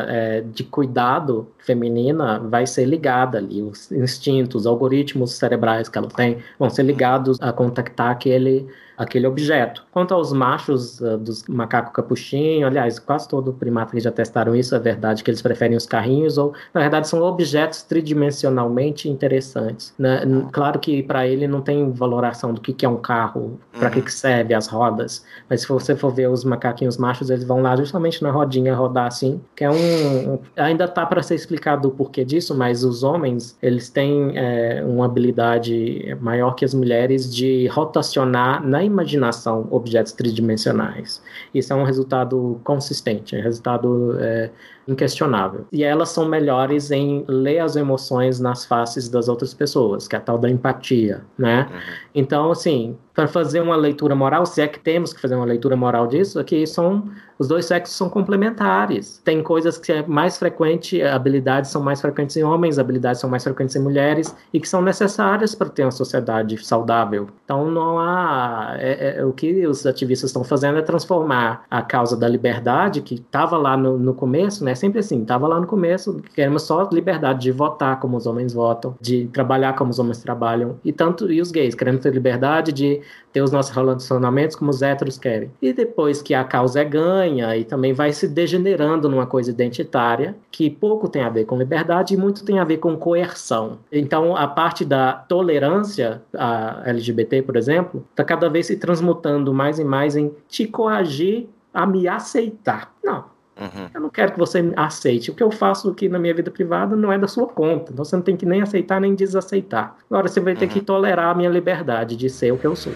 é, de cuidado feminina vai ser ligada ali, os instintos, os algoritmos cerebrais que ela tem vão ser ligados a contactar aquele aquele objeto. Quanto aos machos uh, dos macaco capuchinho, aliás, quase todo primata que já testaram isso, é verdade que eles preferem os carrinhos, ou na verdade são objetos tridimensionalmente interessantes. Né? Claro que para ele não tem valoração do que, que é um carro, para uhum. que, que serve as rodas, mas se você for ver os macaquinhos machos, eles vão lá justamente na rodinha rodar assim, que é um. Ainda tá para ser explicado o porquê disso, mas os homens, eles têm é, uma habilidade maior que as mulheres de rotacionar na imaginação objetos tridimensionais. Isso é um resultado consistente, é um resultado é, inquestionável. E elas são melhores em ler as emoções nas faces das outras pessoas, que é a tal da empatia, né? Uhum. Então, assim, para fazer uma leitura moral, se é que temos que fazer uma leitura moral disso, aqui são os dois sexos são complementares. Tem coisas que é mais frequente, habilidades são mais frequentes em homens, habilidades são mais frequentes em mulheres e que são necessárias para ter uma sociedade saudável. Então não há é, é, o que os ativistas estão fazendo é transformar a causa da liberdade que estava lá no, no começo, né? Sempre assim, estava lá no começo, queremos só liberdade de votar como os homens votam, de trabalhar como os homens trabalham e tanto e os gays querendo ter liberdade de ter os nossos relacionamentos como os héteros querem. E depois que a causa é ganha e também vai se degenerando numa coisa identitária, que pouco tem a ver com liberdade e muito tem a ver com coerção. Então, a parte da tolerância a LGBT, por exemplo, está cada vez se transmutando mais e mais em te coagir a me aceitar. Não, Uhum. Eu não quero que você aceite. O que eu faço aqui na minha vida privada não é da sua conta. Então você não tem que nem aceitar nem desaceitar. Agora você vai ter uhum. que tolerar a minha liberdade de ser o que eu sou.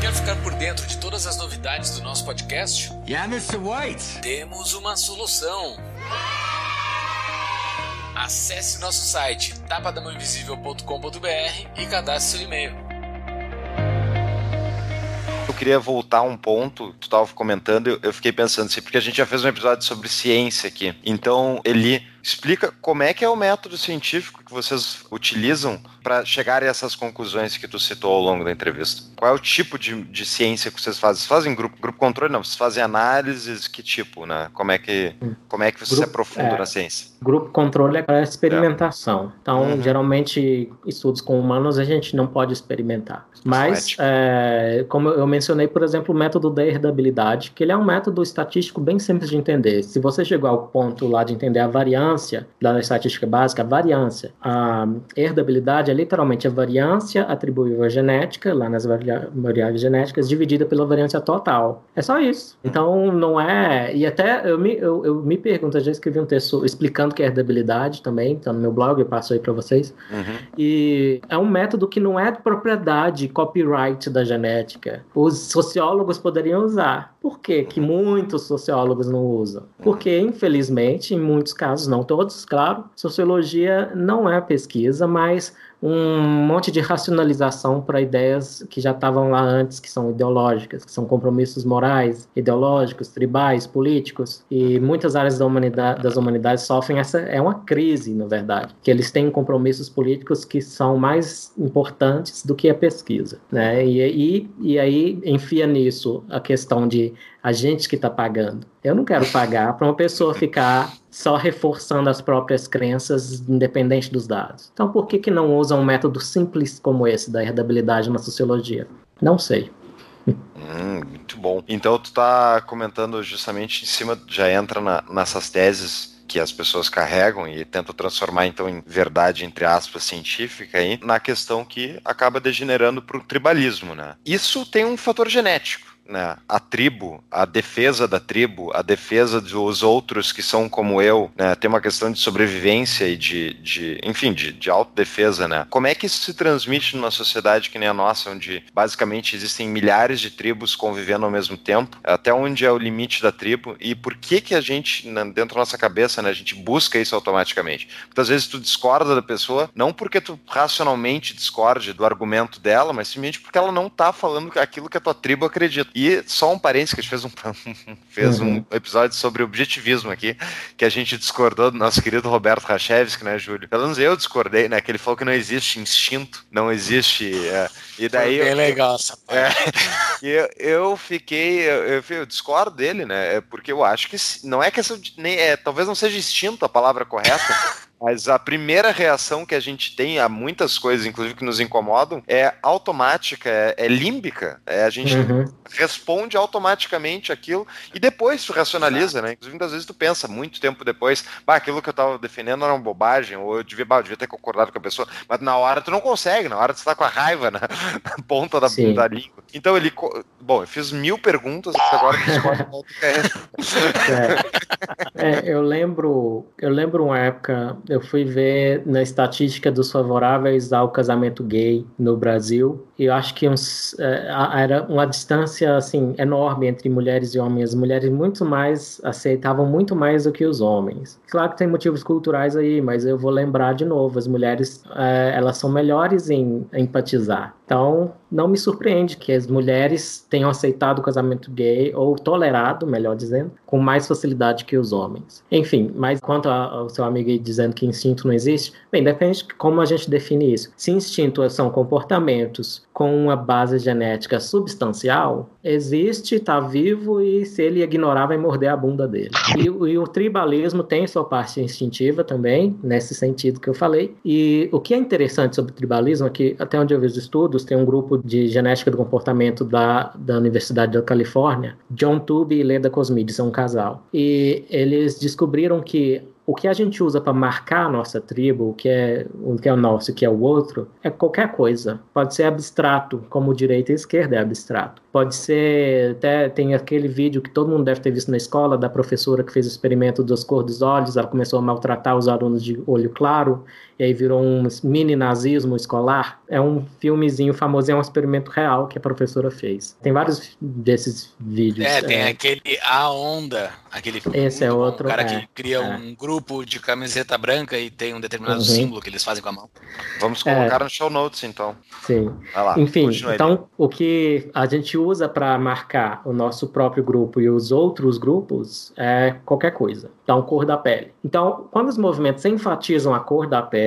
Quer ficar por dentro de todas as novidades do nosso podcast? Yeah, Mr. White. Temos uma solução. Acesse nosso site tapadamãoinvisível.com.br e cadastre seu e-mail. Eu queria voltar um ponto, tu estava comentando, eu fiquei pensando assim, porque a gente já fez um episódio sobre ciência aqui. Então, ele explica como é que é o método científico que vocês utilizam para chegar a essas conclusões que tu citou ao longo da entrevista. Qual é o tipo de, de ciência que vocês fazem? Vocês fazem grupo, grupo controle? Não, vocês fazem análises, que tipo, né? Como é que, como é que você grupo, se aprofunda é, na ciência? Grupo controle é para experimentação. É. Então, uhum. geralmente, estudos com humanos a gente não pode experimentar. Mas, é, como eu mencionei, por exemplo, o método da herdabilidade, que ele é um método estatístico bem simples de entender. Se você chegou ao ponto lá de entender a variância da estatística básica, a variância, a herdabilidade é literalmente a variância atribuível à genética, lá nas variáveis genéticas, dividida pela variância total. É só isso. Então, não é... E até eu me, eu, eu me pergunto, já escrevi um texto explicando que é herdabilidade também, tá no meu blog, eu passo aí para vocês. Uhum. E é um método que não é de propriedade copyright da genética. Os sociólogos poderiam usar. Por que, que muitos sociólogos não usam? Porque, infelizmente, em muitos casos, não todos, claro, sociologia não é pesquisa, mas um monte de racionalização para ideias que já estavam lá antes, que são ideológicas, que são compromissos morais, ideológicos, tribais, políticos, e muitas áreas da humanidade, das humanidades sofrem essa é uma crise, na verdade, que eles têm compromissos políticos que são mais importantes do que a pesquisa, né? E, e, e aí enfia nisso a questão de a gente que está pagando. Eu não quero pagar para uma pessoa ficar só reforçando as próprias crenças, independente dos dados. Então, por que, que não usam um método simples como esse da herdabilidade na sociologia? Não sei. Hum, muito bom. Então, tu está comentando justamente em cima, já entra na, nessas teses que as pessoas carregam e tentam transformar então em verdade entre aspas científica aí na questão que acaba degenerando para o tribalismo, né? Isso tem um fator genético né, a tribo, a defesa da tribo, a defesa dos outros que são como eu, né, tem uma questão de sobrevivência e de, de enfim, de, de autodefesa, né? Como é que isso se transmite numa sociedade que nem a nossa, onde basicamente existem milhares de tribos convivendo ao mesmo tempo? Até onde é o limite da tribo e por que que a gente, dentro da nossa cabeça, né, a gente busca isso automaticamente? Muitas vezes tu discorda da pessoa, não porque tu racionalmente discorde do argumento dela, mas simplesmente porque ela não tá falando aquilo que a tua tribo acredita. E só um parênteses que a gente fez um, (laughs) fez uhum. um episódio sobre objetivismo aqui, que a gente discordou do nosso querido Roberto Rachevski, né, Júlio? Pelo menos eu discordei, né? Que ele falou que não existe instinto, não existe. É, e daí. Foi bem eu, legal essa é, (laughs) e eu, eu fiquei. Eu, eu, eu, discordo dele, né? É porque eu acho que não é questão de. Nem, é, talvez não seja instinto a palavra correta. Mas a primeira reação que a gente tem a muitas coisas, inclusive que nos incomodam, é automática, é, é límbica. É, a gente uhum. responde automaticamente aquilo e depois tu racionaliza, né? Inclusive, muitas vezes tu pensa muito tempo depois, bah, aquilo que eu tava defendendo era uma bobagem, ou eu devia, bah, eu devia ter concordado com a pessoa, mas na hora tu não consegue, na hora tu tá com a raiva na, (laughs) na ponta da, da, língua. Então ele. Bom, eu fiz mil perguntas, agora que (laughs) é. é, eu lembro, eu lembro uma época eu fui ver na estatística dos favoráveis ao casamento gay no Brasil eu acho que uns, é, era uma distância assim enorme entre mulheres e homens. As mulheres muito mais aceitavam muito mais do que os homens. Claro que tem motivos culturais aí, mas eu vou lembrar de novo, as mulheres é, elas são melhores em empatizar. Então, não me surpreende que as mulheres tenham aceitado o casamento gay, ou tolerado, melhor dizendo, com mais facilidade que os homens. Enfim, mas quanto ao seu amigo aí dizendo que instinto não existe, bem, depende de como a gente define isso. Se instinto são comportamentos com uma base genética substancial, existe, está vivo e se ele ignorar, vai morder a bunda dele. E, e, o tribalismo tem sua parte instintiva também, nesse sentido que eu falei. E o que é interessante sobre o tribalismo é que, até onde eu vejo estudos, tem um grupo de genética do comportamento da, da Universidade da Califórnia, John Tube e Leda Cosmides, são um casal. E eles descobriram que o que a gente usa para marcar a nossa tribo, o que é o que é o nosso, o que é o outro, é qualquer coisa. Pode ser abstrato, como direita e esquerda é abstrato. Pode ser até tem aquele vídeo que todo mundo deve ter visto na escola da professora que fez o experimento das cores dos olhos, ela começou a maltratar os alunos de olho claro e aí virou um mini nazismo escolar. É um filmezinho famoso, é um experimento real que a professora fez. Tem vários desses vídeos. É, tem é. aquele A Onda, aquele Esse é outro. O cara é, que cria é. um grupo de camiseta branca e tem um determinado uhum. símbolo que eles fazem com a mão. Vamos colocar é. no show notes, então. Sim. Lá, Enfim, então o que a gente usa para marcar o nosso próprio grupo e os outros grupos é qualquer coisa. Então, cor da pele. Então, quando os movimentos enfatizam a cor da pele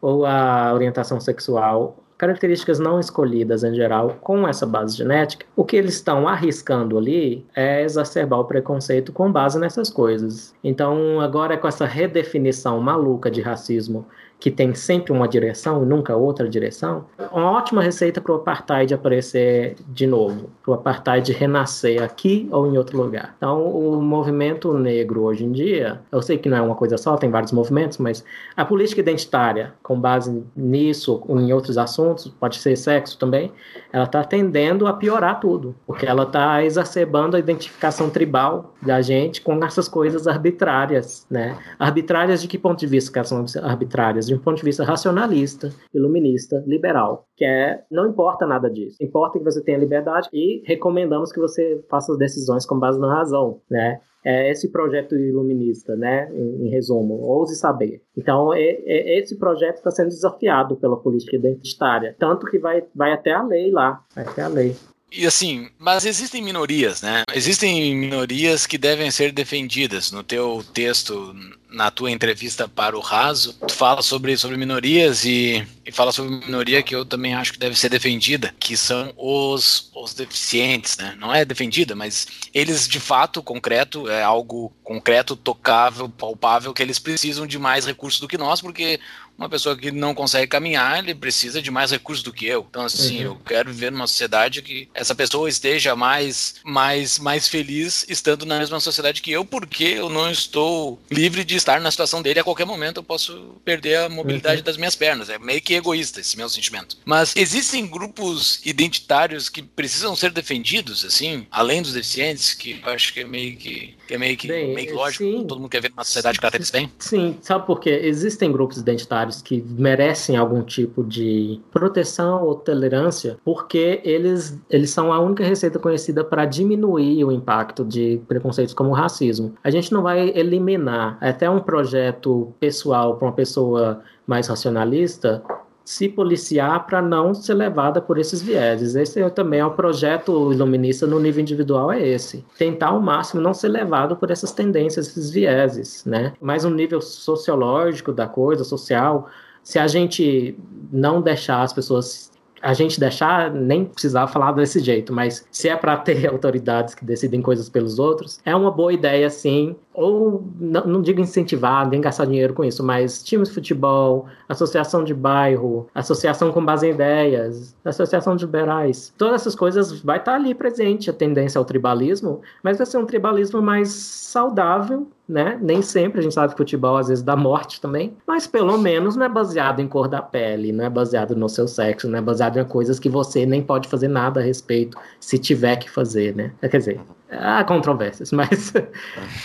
ou a orientação sexual, características não escolhidas em geral com essa base genética, o que eles estão arriscando ali é exacerbar o preconceito com base nessas coisas. Então, agora com essa redefinição maluca de racismo que tem sempre uma direção e nunca outra direção, uma ótima receita para o apartheid aparecer de novo, para o apartheid renascer aqui ou em outro lugar. Então, o movimento negro hoje em dia, eu sei que não é uma coisa só, tem vários movimentos, mas a política identitária, com base nisso ou em outros assuntos, pode ser sexo também, ela está tendendo a piorar tudo, porque ela está exacerbando a identificação tribal da gente com essas coisas arbitrárias, né? Arbitrárias de que ponto de vista que elas são arbitrárias? De um ponto de vista racionalista, iluminista, liberal, que é não importa nada disso. Importa que você tenha liberdade e recomendamos que você faça as decisões com base na razão, né? É esse projeto iluminista, né? Em, em resumo, ouse saber. Então, é, é, esse projeto está sendo desafiado pela política identitária, tanto que vai, vai até a lei lá, vai até a lei. E assim, mas existem minorias, né? Existem minorias que devem ser defendidas. No teu texto, na tua entrevista para o Raso, tu fala sobre, sobre minorias e, e fala sobre minoria que eu também acho que deve ser defendida, que são os, os deficientes, né? Não é defendida, mas eles de fato, concreto, é algo concreto, tocável, palpável, que eles precisam de mais recursos do que nós, porque uma pessoa que não consegue caminhar, ele precisa de mais recursos do que eu. Então, assim, uhum. eu quero viver numa sociedade que essa pessoa esteja mais, mais, mais feliz estando na mesma sociedade que eu, porque eu não estou livre de estar na situação dele a qualquer momento. Eu posso perder a mobilidade uhum. das minhas pernas. É meio que egoísta esse meu sentimento. Mas existem grupos identitários que precisam ser defendidos, assim, além dos deficientes, que eu acho que é meio que, que é meio que, bem, meio que lógico. Sim. Todo mundo quer ver uma sociedade que eles bem. Sim, sabe por quê? Existem grupos identitários que merecem algum tipo de proteção ou tolerância, porque eles, eles são a única receita conhecida para diminuir o impacto de preconceitos como o racismo. A gente não vai eliminar, é até um projeto pessoal para uma pessoa mais racionalista, se policiar para não ser levada por esses vieses. Esse é, também é o projeto iluminista no nível individual é esse. Tentar ao máximo não ser levado por essas tendências, esses vieses, né? Mas um nível sociológico da coisa, social, se a gente não deixar as pessoas a gente deixar, nem precisar falar desse jeito, mas se é para ter (laughs) autoridades que decidem coisas pelos outros, é uma boa ideia, sim. Ou, não, não digo incentivar, nem gastar dinheiro com isso, mas times de futebol, associação de bairro, associação com base em ideias, associação de liberais, todas essas coisas vai estar ali presente a tendência ao tribalismo, mas vai ser um tribalismo mais saudável né? Nem sempre a gente sabe que futebol às vezes dá morte também, mas pelo menos não é baseado em cor da pele, não é baseado no seu sexo, não é baseado em coisas que você nem pode fazer nada a respeito se tiver que fazer, né? Quer dizer, Há controvérsias, (laughs) mas,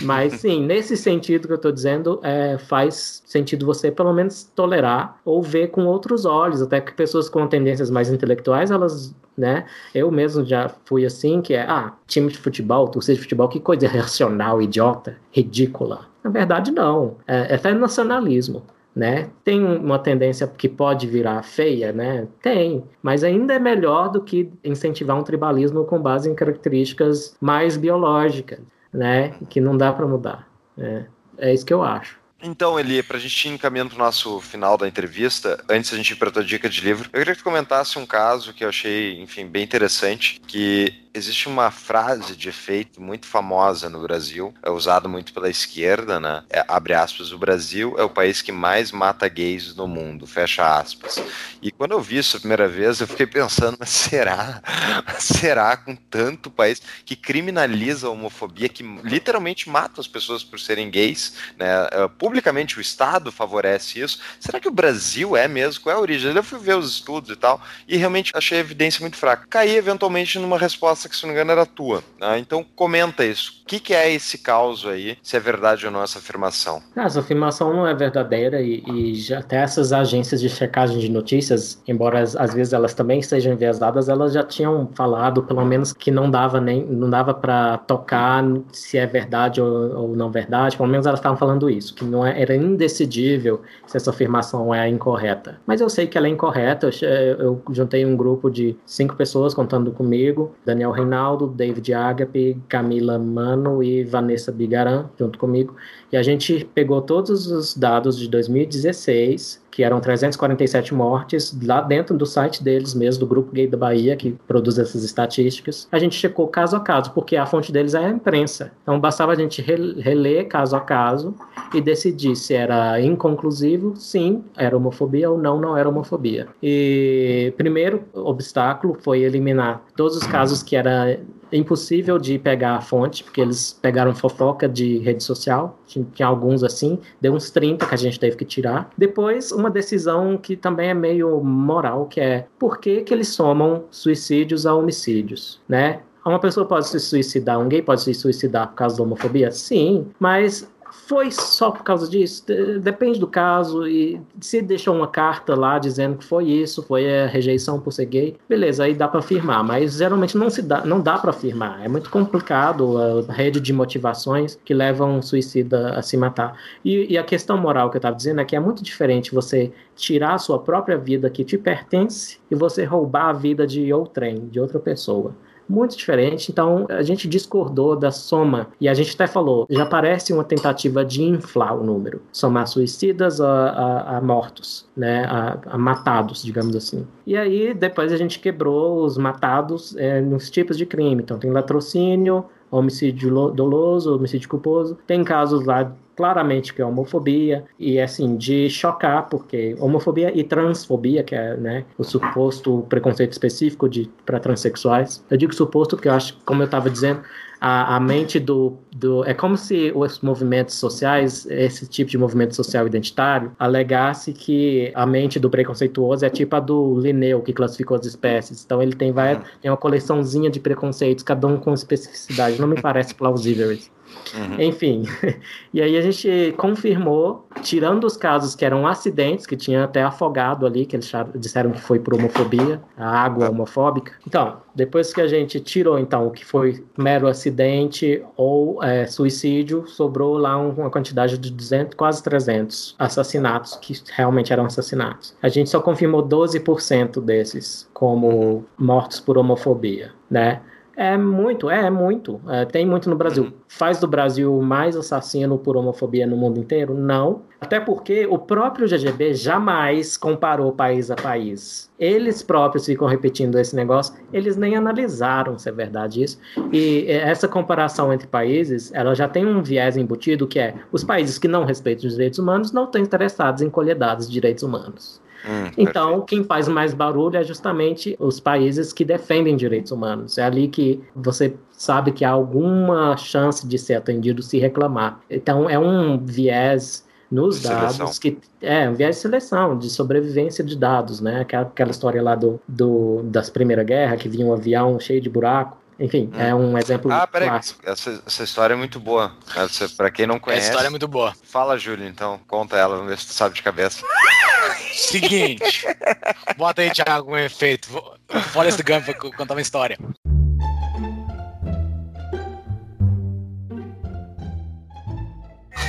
mas sim, nesse sentido que eu estou dizendo, é, faz sentido você pelo menos tolerar ou ver com outros olhos, até que pessoas com tendências mais intelectuais, elas, né, eu mesmo já fui assim, que é, ah, time de futebol, torcida de futebol, que coisa irracional, idiota, ridícula. Na verdade, não, é, é até nacionalismo né? Tem uma tendência que pode virar feia, né? Tem, mas ainda é melhor do que incentivar um tribalismo com base em características mais biológicas, né? Que não dá para mudar. Né? É isso que eu acho. Então, Eli, para a gente ir encaminhando para o nosso final da entrevista, antes a gente ir para a tua dica de livro, eu queria que tu comentasse um caso que eu achei, enfim, bem interessante, que existe uma frase de efeito muito famosa no Brasil, é usada muito pela esquerda, né? É, abre aspas, o Brasil é o país que mais mata gays no mundo, fecha aspas. E quando eu vi isso a primeira vez, eu fiquei pensando, mas será? será com tanto país que criminaliza a homofobia, que literalmente mata as pessoas por serem gays, né? É, publicamente o Estado favorece isso. Será que o Brasil é mesmo? Qual é a origem? Eu fui ver os estudos e tal, e realmente achei a evidência muito fraca. Caí eventualmente numa resposta que, se não me engano, era tua. Né? Então, comenta isso. O que, que, é esse caos aí? Se é verdade ou não essa afirmação? essa afirmação não é verdadeira e, e já, até essas agências de checagem de notícias, embora às, vezes elas também estejam enviesadas, elas já tinham falado, pelo menos, que não dava nem não dava para tocar se é verdade ou, ou, não verdade. Pelo menos elas estavam falando isso, que não é, era indecidível se essa afirmação é incorreta. Mas eu sei que ela é incorreta. Eu, juntei um grupo de cinco pessoas contando comigo, Daniel Reinaldo, David Agape, Camila Mano e Vanessa Bigaran, junto comigo. E a gente pegou todos os dados de 2016, que eram 347 mortes, lá dentro do site deles mesmo, do Grupo Gay da Bahia, que produz essas estatísticas. A gente checou caso a caso, porque a fonte deles é a imprensa. Então bastava a gente reler caso a caso e decidir se era inconclusivo, sim, era homofobia ou não, não era homofobia. E primeiro obstáculo foi eliminar todos os casos que era impossível de pegar a fonte, porque eles pegaram fofoca de rede social, tinha, tinha, alguns assim, deu uns 30 que a gente teve que tirar. Depois, uma decisão que também é meio moral, que é por que, que eles somam suicídios a homicídios, né? Uma pessoa pode se suicidar, um gay pode se suicidar por causa da homofobia? Sim, mas foi só por causa disso? Depende do caso. E se deixou uma carta lá dizendo que foi isso, foi a rejeição por ser gay, beleza, aí dá para afirmar. Mas geralmente não se dá, não dá para afirmar. É muito complicado a rede de motivações que levam um suicida a se matar. E, e a questão moral que eu estava dizendo é que é muito diferente você tirar a sua própria vida que te pertence e você roubar a vida de outrem, de outra pessoa muito diferente. Então a gente discordou da soma e a gente até falou, já parece uma tentativa de inflar o número, somar suicidas a, a, a mortos, né, a, a, matados, digamos assim. E aí depois a gente quebrou os matados é, nos tipos de crime. Então tem latrocínio, homicídio doloso, homicídio culposo. Tem casos lá claramente que é homofobia e assim de chocar porque homofobia e transfobia que é né o suposto preconceito específico de para transexuais. Eu digo suposto porque eu acho como eu estava dizendo a, a mente do, do é como se os movimentos sociais esse tipo de movimento social identitário alegasse que a mente do preconceituoso é tipo a do Linneu que classificou as espécies. Então ele tem vai tem uma coleçãozinha de preconceitos cada um com especificidade. Não me parece plausível isso Uhum. Enfim, (laughs) e aí a gente confirmou, tirando os casos que eram acidentes, que tinha até afogado ali, que eles disseram que foi por homofobia, a água homofóbica. Então, depois que a gente tirou então o que foi mero acidente ou é, suicídio, sobrou lá uma quantidade de 200, quase 300 assassinatos que realmente eram assassinatos. A gente só confirmou 12% desses como mortos por homofobia, né? É muito, é, é muito. É, tem muito no Brasil. Uhum. Faz do Brasil mais assassino por homofobia no mundo inteiro? Não. Até porque o próprio GGB jamais comparou país a país. Eles próprios ficam repetindo esse negócio, eles nem analisaram se é verdade isso. E essa comparação entre países, ela já tem um viés embutido que é os países que não respeitam os direitos humanos não estão interessados em colher dados de direitos humanos. Hum, então, perfeito. quem faz mais barulho é justamente os países que defendem direitos humanos. É ali que você sabe que há alguma chance de ser atendido se reclamar. Então, é um viés nos dados que é um viés de seleção, de sobrevivência de dados, né? Aquela, aquela história lá do, do das Primeira Guerra que vinha um avião cheio de buraco Enfim, hum. é um exemplo ah, peraí, clássico. Essa, essa história é muito boa. Pra quem não conhece. Essa história é muito boa. Fala, Júlio, então. Conta ela, vamos ver se tu sabe de cabeça. (laughs) Seguinte. bota aí, Thiago, um efeito. Forrest Gump contar uma história.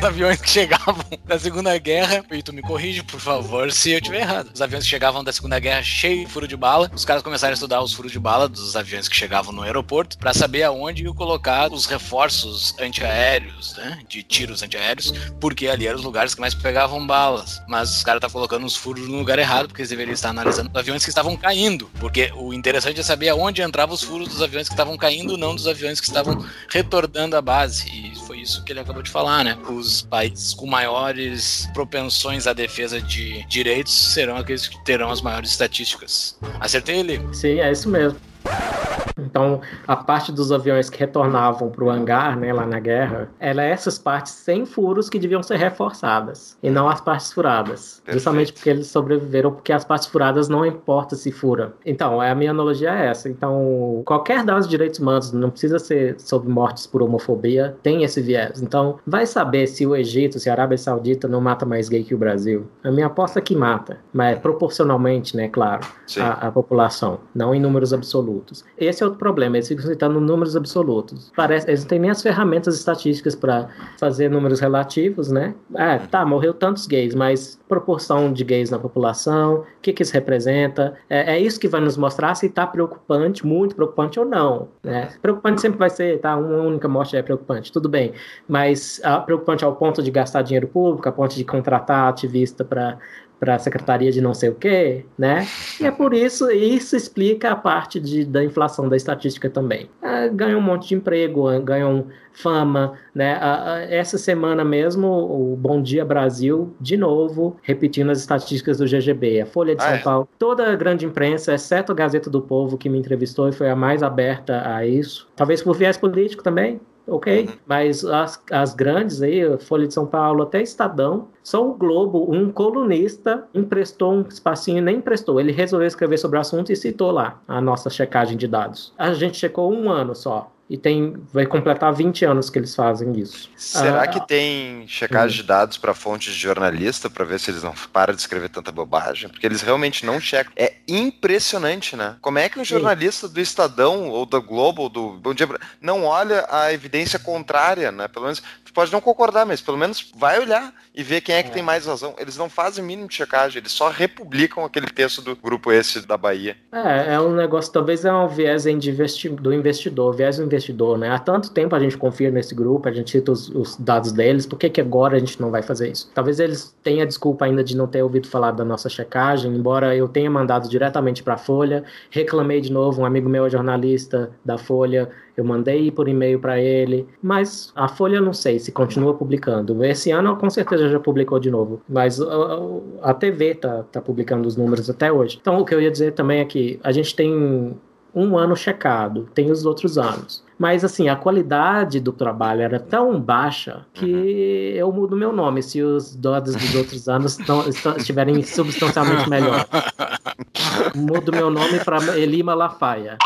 Aviões que chegavam (laughs) da Segunda Guerra, e tu me corrige, por favor, se eu estiver errado. Os aviões que chegavam da Segunda Guerra cheio de furo de bala, os caras começaram a estudar os furos de bala dos aviões que chegavam no aeroporto para saber aonde iam colocar os reforços antiaéreos, né, de tiros antiaéreos, porque ali eram os lugares que mais pegavam balas. Mas os caras estavam colocando os furos no lugar errado, porque eles deveriam estar analisando os aviões que estavam caindo, porque o interessante é saber aonde entravam os furos dos aviões que estavam caindo, não dos aviões que estavam retornando à base. E foi isso que ele acabou de falar, né? Os os países com maiores propensões à defesa de direitos serão aqueles que terão as maiores estatísticas. Acertei ele? Sim, é isso mesmo. Então, a parte dos aviões que retornavam para o hangar, né, lá na guerra, ela é essas partes sem furos que deviam ser reforçadas, e não as partes furadas. Perfeito. Justamente porque eles sobreviveram, porque as partes furadas não importa se fura. Então, a minha analogia é essa. Então, qualquer dados de direitos humanos, não precisa ser sobre mortes por homofobia, tem esse viés. Então, vai saber se o Egito, se a Arábia Saudita não mata mais gay que o Brasil. A minha aposta é que mata, mas proporcionalmente, né, claro, a, a população, não em números absolutos. Esse é outro problema, eles ficam citando números absolutos. Parece, eles não têm nem as ferramentas estatísticas para fazer números relativos, né? Ah, tá, morreu tantos gays, mas proporção de gays na população, o que, que isso representa? É, é isso que vai nos mostrar se está preocupante, muito preocupante ou não. Né? Preocupante sempre vai ser, tá? Uma única morte é preocupante, tudo bem, mas ah, preocupante ao ponto de gastar dinheiro público, a ponto de contratar ativista para para a secretaria de não sei o quê, né? E é por isso, isso explica a parte de, da inflação da estatística também. Ah, ganham um monte de emprego, ah, ganham fama, né? Ah, essa semana mesmo, o Bom Dia Brasil, de novo, repetindo as estatísticas do GGB, a Folha de ah, São é? Paulo, toda a grande imprensa, exceto a Gazeta do Povo, que me entrevistou e foi a mais aberta a isso, talvez por viés político também, ok? Uhum. Mas as, as grandes aí, Folha de São Paulo, até Estadão, só o Globo, um colunista, emprestou um espacinho, nem emprestou, ele resolveu escrever sobre o assunto e citou lá a nossa checagem de dados. A gente checou um ano só e tem vai completar 20 anos que eles fazem isso. Será ah, que tem checagem hum. de dados para fontes de jornalista para ver se eles não param de escrever tanta bobagem? Porque eles realmente não checam. É impressionante, né? Como é que um jornalista do Estadão ou da Globo ou do Bom Dia não olha a evidência contrária, né? Pelo menos pode não concordar, mas pelo menos vai olhar e ver quem é que é. tem mais razão. Eles não fazem mínimo de checagem, eles só republicam aquele texto do grupo esse da Bahia. É, é um negócio, talvez é um viés investi do investidor, viés do investidor, né? Há tanto tempo a gente confia nesse grupo, a gente cita os, os dados deles, por que, que agora a gente não vai fazer isso? Talvez eles tenham desculpa ainda de não ter ouvido falar da nossa checagem, embora eu tenha mandado diretamente para a Folha, reclamei de novo, um amigo meu é jornalista da Folha, eu mandei por e-mail para ele, mas a Folha não sei se continua publicando. Esse ano com certeza já publicou de novo, mas a TV tá, tá publicando os números até hoje. Então o que eu ia dizer também é que a gente tem um ano checado, tem os outros anos. Mas assim, a qualidade do trabalho era tão baixa que uhum. eu mudo meu nome se os dados dos outros anos estão, estiverem substancialmente melhor. (laughs) Mudo meu nome para Eli Malafaia.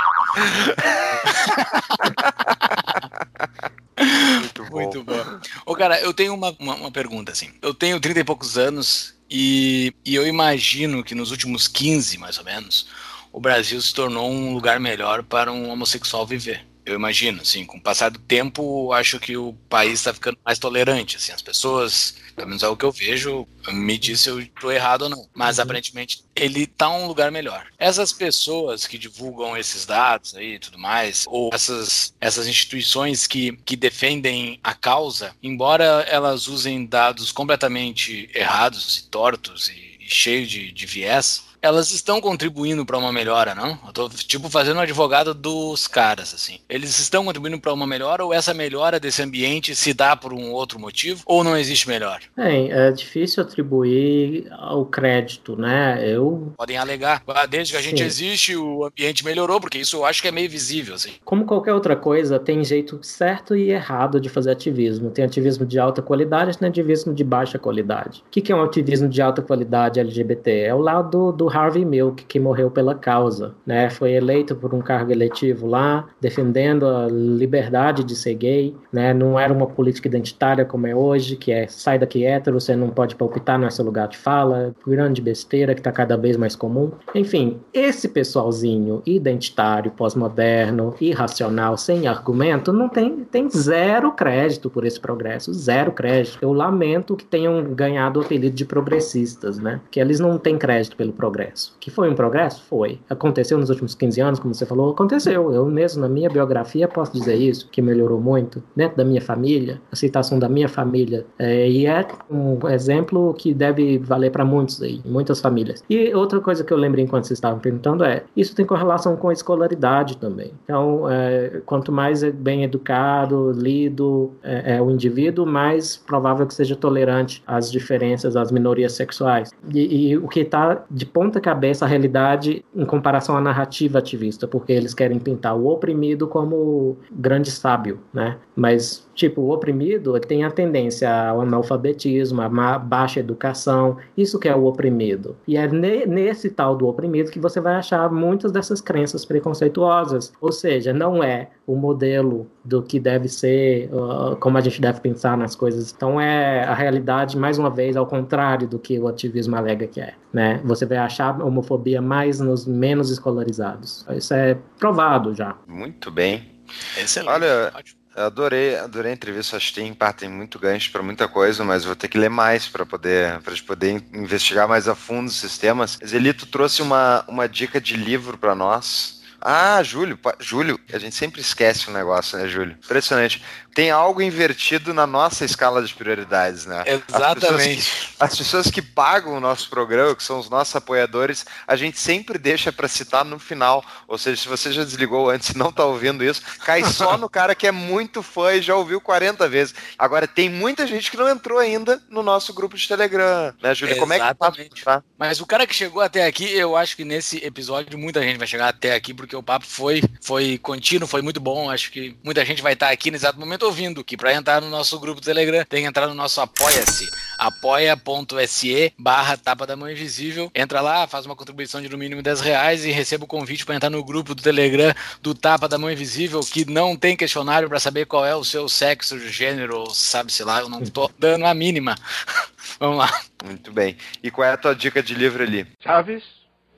Muito bom. Muito bom. Ô, cara, eu tenho uma, uma, uma, pergunta, assim. Eu tenho 30 e poucos anos e, e eu imagino que nos últimos 15, mais ou menos, o Brasil se tornou um lugar melhor para um homossexual viver. Eu imagino, assim, com o passar do tempo, acho que o país está ficando mais tolerante, assim, as pessoas pelo menos é o que eu vejo. Me diz se eu estou errado ou não. Mas uhum. aparentemente ele está um lugar melhor. Essas pessoas que divulgam esses dados aí e tudo mais, ou essas, essas instituições que, que defendem a causa, embora elas usem dados completamente errados e tortos e, cheios de, de viés, elas estão contribuindo para uma melhora, não? Eu tô, tipo, fazendo um advogado dos caras, assim. Eles estão contribuindo para uma melhora ou essa melhora desse ambiente se dá por um outro motivo ou não existe melhor? Bem, é difícil atribuir o crédito, né? Eu... Podem alegar, ah, desde que a gente Sim. existe, o ambiente melhorou, porque isso eu acho que é meio visível, assim. Como qualquer outra coisa, tem jeito certo e errado de fazer ativismo. Tem ativismo de alta qualidade tem ativismo de baixa qualidade. O que é um ativismo de alta qualidade LGBT? É o lado do Harvey Milk, que morreu pela causa, né? Foi eleito por um cargo eletivo lá, defendendo a liberdade de ser gay, né? Não era uma política identitária como é hoje, que é sai daqui hétero, você não pode palpitar nesse lugar de fala, grande besteira que está cada vez mais comum. Enfim, esse pessoalzinho identitário, pós-moderno, irracional, sem argumento, não tem, tem zero crédito por esse progresso, zero crédito. Eu lamento que tenham ganhado o apelido de progressistas, né? Que eles não têm crédito pelo progresso. Que foi um progresso? Foi. Aconteceu nos últimos 15 anos, como você falou? Aconteceu. Eu mesmo, na minha biografia, posso dizer isso, que melhorou muito. Dentro da minha família, a citação da minha família. É, e é um exemplo que deve valer para muitos aí, muitas famílias. E outra coisa que eu lembrei enquanto vocês estavam perguntando é, isso tem correlação com a escolaridade também. Então, é, quanto mais é bem educado, lido é, é, o indivíduo, mais provável que seja tolerante às diferenças, às minorias sexuais. E, e o que está de ponta cabeça a realidade em comparação à narrativa ativista, porque eles querem pintar o oprimido como grande sábio, né? Mas Tipo, o oprimido tem a tendência ao analfabetismo, a baixa educação, isso que é o oprimido. E é ne nesse tal do oprimido que você vai achar muitas dessas crenças preconceituosas. Ou seja, não é o modelo do que deve ser, uh, como a gente deve pensar nas coisas. Então é a realidade, mais uma vez, ao contrário do que o ativismo alega que é. Né? Você vai achar homofobia mais nos menos escolarizados. Isso é provado já. Muito bem. Excelente. Olha, Ótimo. Adorei, adorei a entrevista. Acho que tem, tem muito gancho para muita coisa, mas vou ter que ler mais para poder, para poder investigar mais a fundo os sistemas. Zelito trouxe uma, uma dica de livro para nós. Ah, Júlio, Júlio, a gente sempre esquece um negócio, né, Júlio? Impressionante tem algo invertido na nossa escala de prioridades, né? Exatamente. As pessoas, que, as pessoas que pagam o nosso programa, que são os nossos apoiadores, a gente sempre deixa para citar no final. Ou seja, se você já desligou antes e não tá ouvindo isso, cai só no cara que é muito fã e já ouviu 40 vezes. Agora, tem muita gente que não entrou ainda no nosso grupo de Telegram, né, Júlio? Como é que tá? Mas o cara que chegou até aqui, eu acho que nesse episódio muita gente vai chegar até aqui, porque o papo foi, foi contínuo, foi muito bom. Acho que muita gente vai estar aqui nesse exato momento ouvindo, que para entrar no nosso grupo do Telegram tem que entrar no nosso Apoia-se, apoia.se barra tapa da mão invisível. Entra lá, faz uma contribuição de no mínimo 10 reais e receba o convite para entrar no grupo do Telegram do Tapa da Mão Invisível, que não tem questionário para saber qual é o seu sexo, gênero, sabe-se lá, eu não tô (laughs) dando a mínima. (laughs) Vamos lá. Muito bem. E qual é a tua dica de livro ali? Chaves,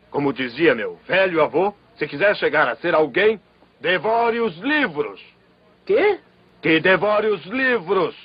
como dizia meu velho avô, se quiser chegar a ser alguém, devore os livros. Quê? Que devore os livros.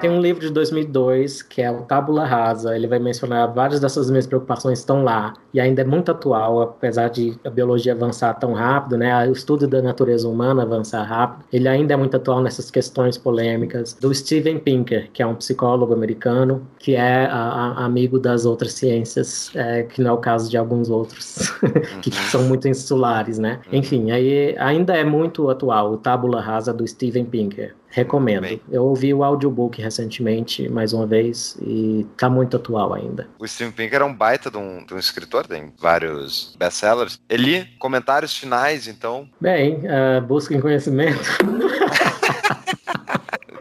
Tem um livro de 2002 que é o Tábula Rasa. Ele vai mencionar várias dessas minhas preocupações estão lá e ainda é muito atual, apesar de a biologia avançar tão rápido, né? O estudo da natureza humana avançar rápido. Ele ainda é muito atual nessas questões polêmicas. Do Steven Pinker, que é um psicólogo americano, que é a, a, amigo das outras ciências, é, que não é o caso de alguns outros (laughs) que são muito insulares, né? Enfim, aí ainda é muito atual o Tábula Rasa do Steven Pinker. Recomendo. Bem. Eu ouvi o audiobook recentemente, mais uma vez, e tá muito atual ainda. O Steven Pinker é um baita de um, de um escritor, tem vários best-sellers. Eli, comentários finais, então? Bem, uh, busquem conhecimento. (laughs)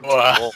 Boa.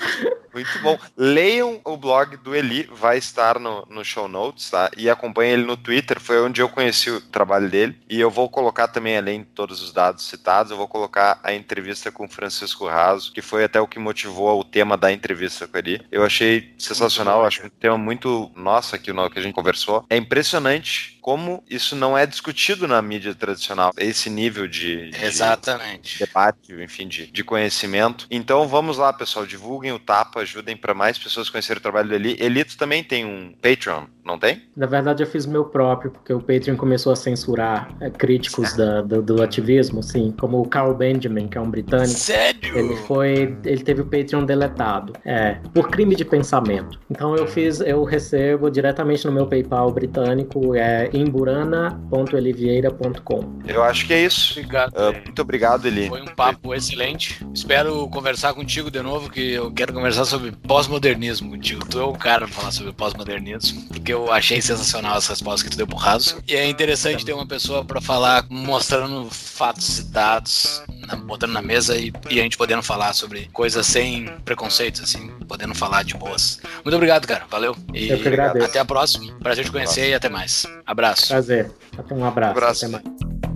Muito bom. Leiam o blog do Eli, vai estar no, no show notes, tá? E acompanhem ele no Twitter, foi onde eu conheci o trabalho dele. E eu vou colocar também, além de todos os dados citados, eu vou colocar a entrevista com o Francisco Raso, que foi até o que motivou o tema da entrevista com ele. Eu achei sensacional, acho um tema muito nosso aqui, no que a gente conversou. É impressionante como isso não é discutido na mídia tradicional, esse nível de, de Exatamente. debate, enfim, de, de conhecimento. Então vamos lá, pessoal, divulguem o Tapa, ajudem para mais pessoas conhecerem o trabalho do Eli. Elito também tem um Patreon, não tem? Na verdade, eu fiz meu próprio, porque o Patreon começou a censurar é, críticos da, do, do, ativismo, sim, como o Carl Benjamin, que é um britânico. Sério? Ele foi, ele teve o Patreon deletado, é, por crime de pensamento. Então eu fiz, eu recebo diretamente no meu PayPal britânico, é imburana.elivieira.com. Eu acho que é isso. Obrigado. Uh, muito obrigado, Eli. Foi um papo excelente. Espero conversar contigo de novo, que eu quero conversar sobre pós-modernismo contigo. Tu é o cara pra falar sobre pós-modernismo, porque eu achei sensacional as respostas que tu deu pro Raso. E é interessante ter uma pessoa para falar, mostrando fatos e dados, botando na mesa e, e, a gente podendo falar sobre coisas sem preconceitos, assim. podendo falar de boas. Muito obrigado, cara. Valeu. E Eu que agradeço. Até a próxima. Prazer te conhecer e até mais. Abraço. Prazer. Um abraço. Um abraço. Até mais.